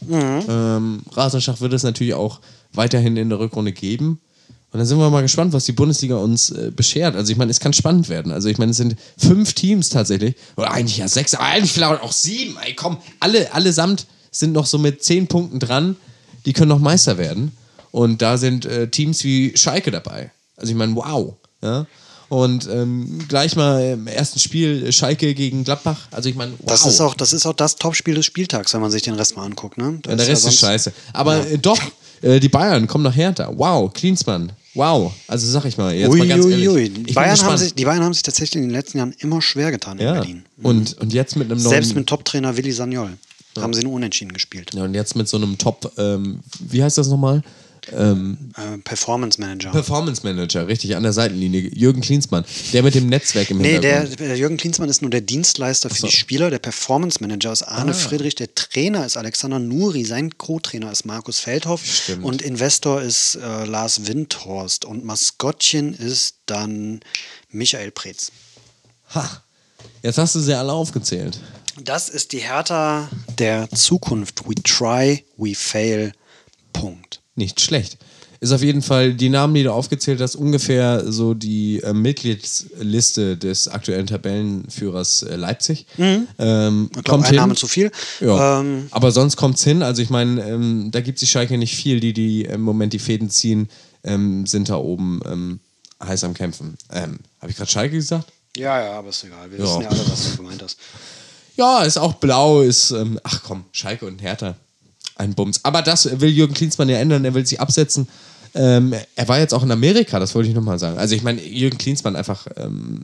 Speaker 1: Ähm, Rasenschach wird es natürlich auch weiterhin in der Rückrunde geben. Und dann sind wir mal gespannt, was die Bundesliga uns äh, beschert. Also ich meine, es kann spannend werden. Also ich meine, es sind fünf Teams tatsächlich. Oder eigentlich ja sechs, aber eigentlich vielleicht auch sieben. Ey, komm, alle, allesamt sind noch so mit zehn Punkten dran. Die können noch Meister werden. Und da sind äh, Teams wie Schalke dabei. Also ich meine, wow. Ja? Und ähm, gleich mal im ersten Spiel Schalke gegen Gladbach. Also ich meine, wow.
Speaker 2: Das, ist auch, das ist auch das Topspiel des Spieltags, wenn man sich den Rest mal anguckt. Ne?
Speaker 1: Ja, der
Speaker 2: ja
Speaker 1: Rest ist
Speaker 2: sonst-
Speaker 1: scheiße. Aber äh, doch, äh, die Bayern kommen nach Hertha. Wow, Klinsmann. Wow. Also sag ich mal, jetzt
Speaker 2: Ui,
Speaker 1: mal ganz
Speaker 2: ui,
Speaker 1: ehrlich.
Speaker 2: ui. Die, Bayern haben sich, die Bayern haben sich tatsächlich in den letzten Jahren immer schwer getan in
Speaker 1: ja.
Speaker 2: Berlin.
Speaker 1: Und, und jetzt mit einem neuen.
Speaker 2: Selbst mit Top-Trainer Willi Sagnol haben sie nur unentschieden gespielt.
Speaker 1: ja, und jetzt mit so einem Top, ähm, wie heißt das nochmal? Ähm,
Speaker 2: Äh, Performance Manager.
Speaker 1: Performance Manager, richtig, an der Seitenlinie. Jürgen Klinsmann, der mit dem Netzwerk im
Speaker 2: Nee, der,
Speaker 1: Hintergrund.
Speaker 2: der Jürgen Klinsmann ist nur der Dienstleister für
Speaker 1: so.
Speaker 2: die Spieler. Der Performance Manager ist Arne
Speaker 1: Ah.
Speaker 2: Friedrich. Der Trainer ist Alexander Nuri. Sein Co-Trainer ist Markus Feldhoff.
Speaker 1: Stimmt.
Speaker 2: Und Investor ist äh, Lars Windhorst. Und Maskottchen ist dann Michael Preetz.
Speaker 1: Ha. Jetzt hast du sie alle aufgezählt.
Speaker 2: Das ist die Hertha der Zukunft. We try, we fail. Punkt.
Speaker 1: Nicht schlecht. Ist auf jeden Fall die Namen, die du aufgezählt hast, ungefähr so die äh, Mitgliedsliste des aktuellen Tabellenführers äh, Leipzig. Ähm,
Speaker 2: Ich glaube,
Speaker 1: kommt
Speaker 2: ein
Speaker 1: hin.
Speaker 2: Name zu viel.
Speaker 1: Ja.
Speaker 2: Ähm,
Speaker 1: Aber sonst kommt es hin. Also ich meine, ähm, da gibt sich Schalke nicht viel, die, die im Moment die Fäden ziehen, ähm, sind da oben ähm, heiß am Kämpfen. Ähm, Habe ich gerade Schalke gesagt?
Speaker 2: ja, ja, aber ist egal. Wir
Speaker 1: Ja.
Speaker 2: wissen ja alle, was du gemeint hast.
Speaker 1: Ja, ist auch blau, ist, ach komm, Schalke und Hertha. Ein Bums. Aber das will Jürgen Klinsmann ja ändern, er will sich absetzen. Ähm, er war jetzt auch in Amerika, das wollte ich nochmal sagen. Also ich meine, Jürgen Klinsmann einfach ähm,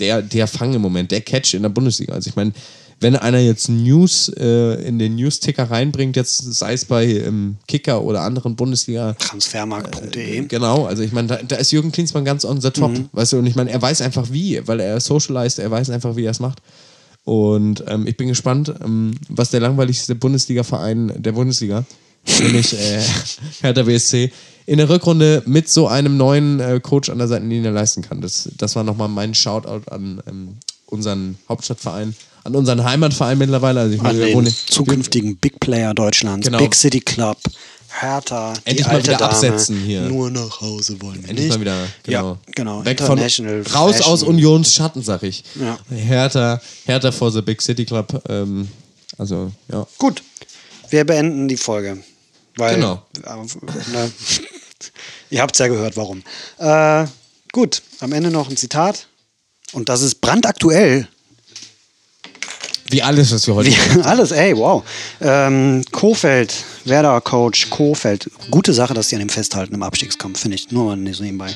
Speaker 1: der, der Fang im Moment, der Catch in der Bundesliga. Also ich meine, wenn einer jetzt News äh, in den News-Ticker reinbringt, jetzt sei es bei ähm, Kicker oder anderen Bundesliga,
Speaker 2: Transfermarkt.de.
Speaker 1: Genau, also ich meine, da, da ist Jürgen Klinsmann ganz on the top, weißt du, und ich meine, er weiß einfach wie, weil er socialized, er weiß einfach, wie er es macht. Und ähm, ich bin gespannt, ähm, was der langweiligste Bundesliga-Verein der Bundesliga, nämlich äh, [LAUGHS] Hertha BSC, in der Rückrunde mit so einem neuen äh, Coach an der Seitenlinie leisten kann. Das, das war nochmal mein Shoutout an ähm, unseren Hauptstadtverein, an unseren Heimatverein mittlerweile. Also ich
Speaker 2: An
Speaker 1: meine, wir
Speaker 2: den zukünftigen Big Player Deutschlands.
Speaker 1: Genau.
Speaker 2: Big City Club. Hertha.
Speaker 1: Endlich
Speaker 2: die
Speaker 1: mal
Speaker 2: alte
Speaker 1: wieder
Speaker 2: Dame.
Speaker 1: absetzen hier.
Speaker 2: Nur nach Hause wollen wir
Speaker 1: Endlich
Speaker 2: nicht.
Speaker 1: mal wieder, genau.
Speaker 2: Ja, genau.
Speaker 1: Weg von, raus
Speaker 2: Fashion.
Speaker 1: aus Unions Schatten, sag ich.
Speaker 2: Ja.
Speaker 1: Hertha, Hertha for the Big City Club. Ähm, also, ja.
Speaker 2: Gut, wir beenden die Folge. Weil,
Speaker 1: Genau.
Speaker 2: Äh, ne, [LAUGHS] ihr habt es ja gehört, warum. Äh, gut, am Ende noch ein Zitat. Und das ist brandaktuell.
Speaker 1: Wie alles, was wir heute
Speaker 2: Wie, [LAUGHS] alles, ey, wow. Ähm, Kofeld, Werder-Coach, Kofeld. Gute Sache, dass die an dem festhalten im Abstiegskampf, finde ich. Nur mal nebenbei.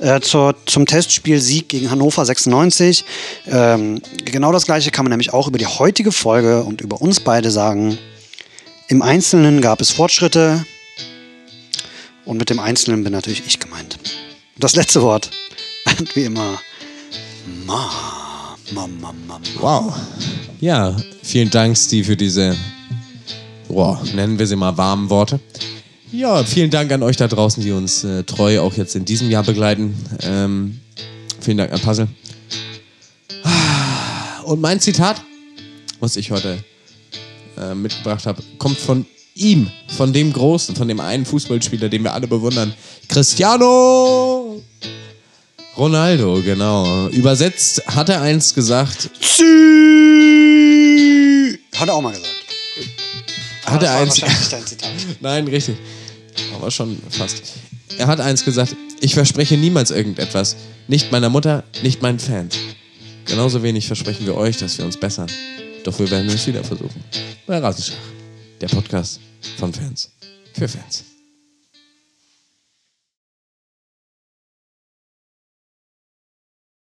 Speaker 2: Äh, zur, zum Testspiel Sieg gegen Hannover 96. Ähm, genau das gleiche kann man nämlich auch über die heutige Folge und über uns beide sagen. Im Einzelnen gab es Fortschritte. Und mit dem Einzelnen bin natürlich ich gemeint. Das letzte Wort. Wie immer. Ma. Ma, ma, ma, ma.
Speaker 1: Wow. Ja, vielen Dank, Steve, für diese, wow, nennen wir sie mal warmen Worte. Ja, vielen Dank an euch da draußen, die uns äh, treu auch jetzt in diesem Jahr begleiten. Ähm, vielen Dank an Puzzle. Und mein Zitat, was ich heute äh, mitgebracht habe, kommt von ihm, von dem Großen, von dem einen Fußballspieler, den wir alle bewundern. Cristiano Ronaldo, genau. Übersetzt hat er eins gesagt,
Speaker 2: Hat er auch mal gesagt.
Speaker 1: Hat er eins. [LAUGHS] Nein, richtig. Aber schon fast. Er hat eins gesagt, ich verspreche niemals irgendetwas. Nicht meiner Mutter, nicht meinen Fans. Genauso wenig versprechen wir euch, dass wir uns bessern. Doch wir werden es wieder versuchen. Bei Rasenschach. Der Podcast von Fans. Für Fans.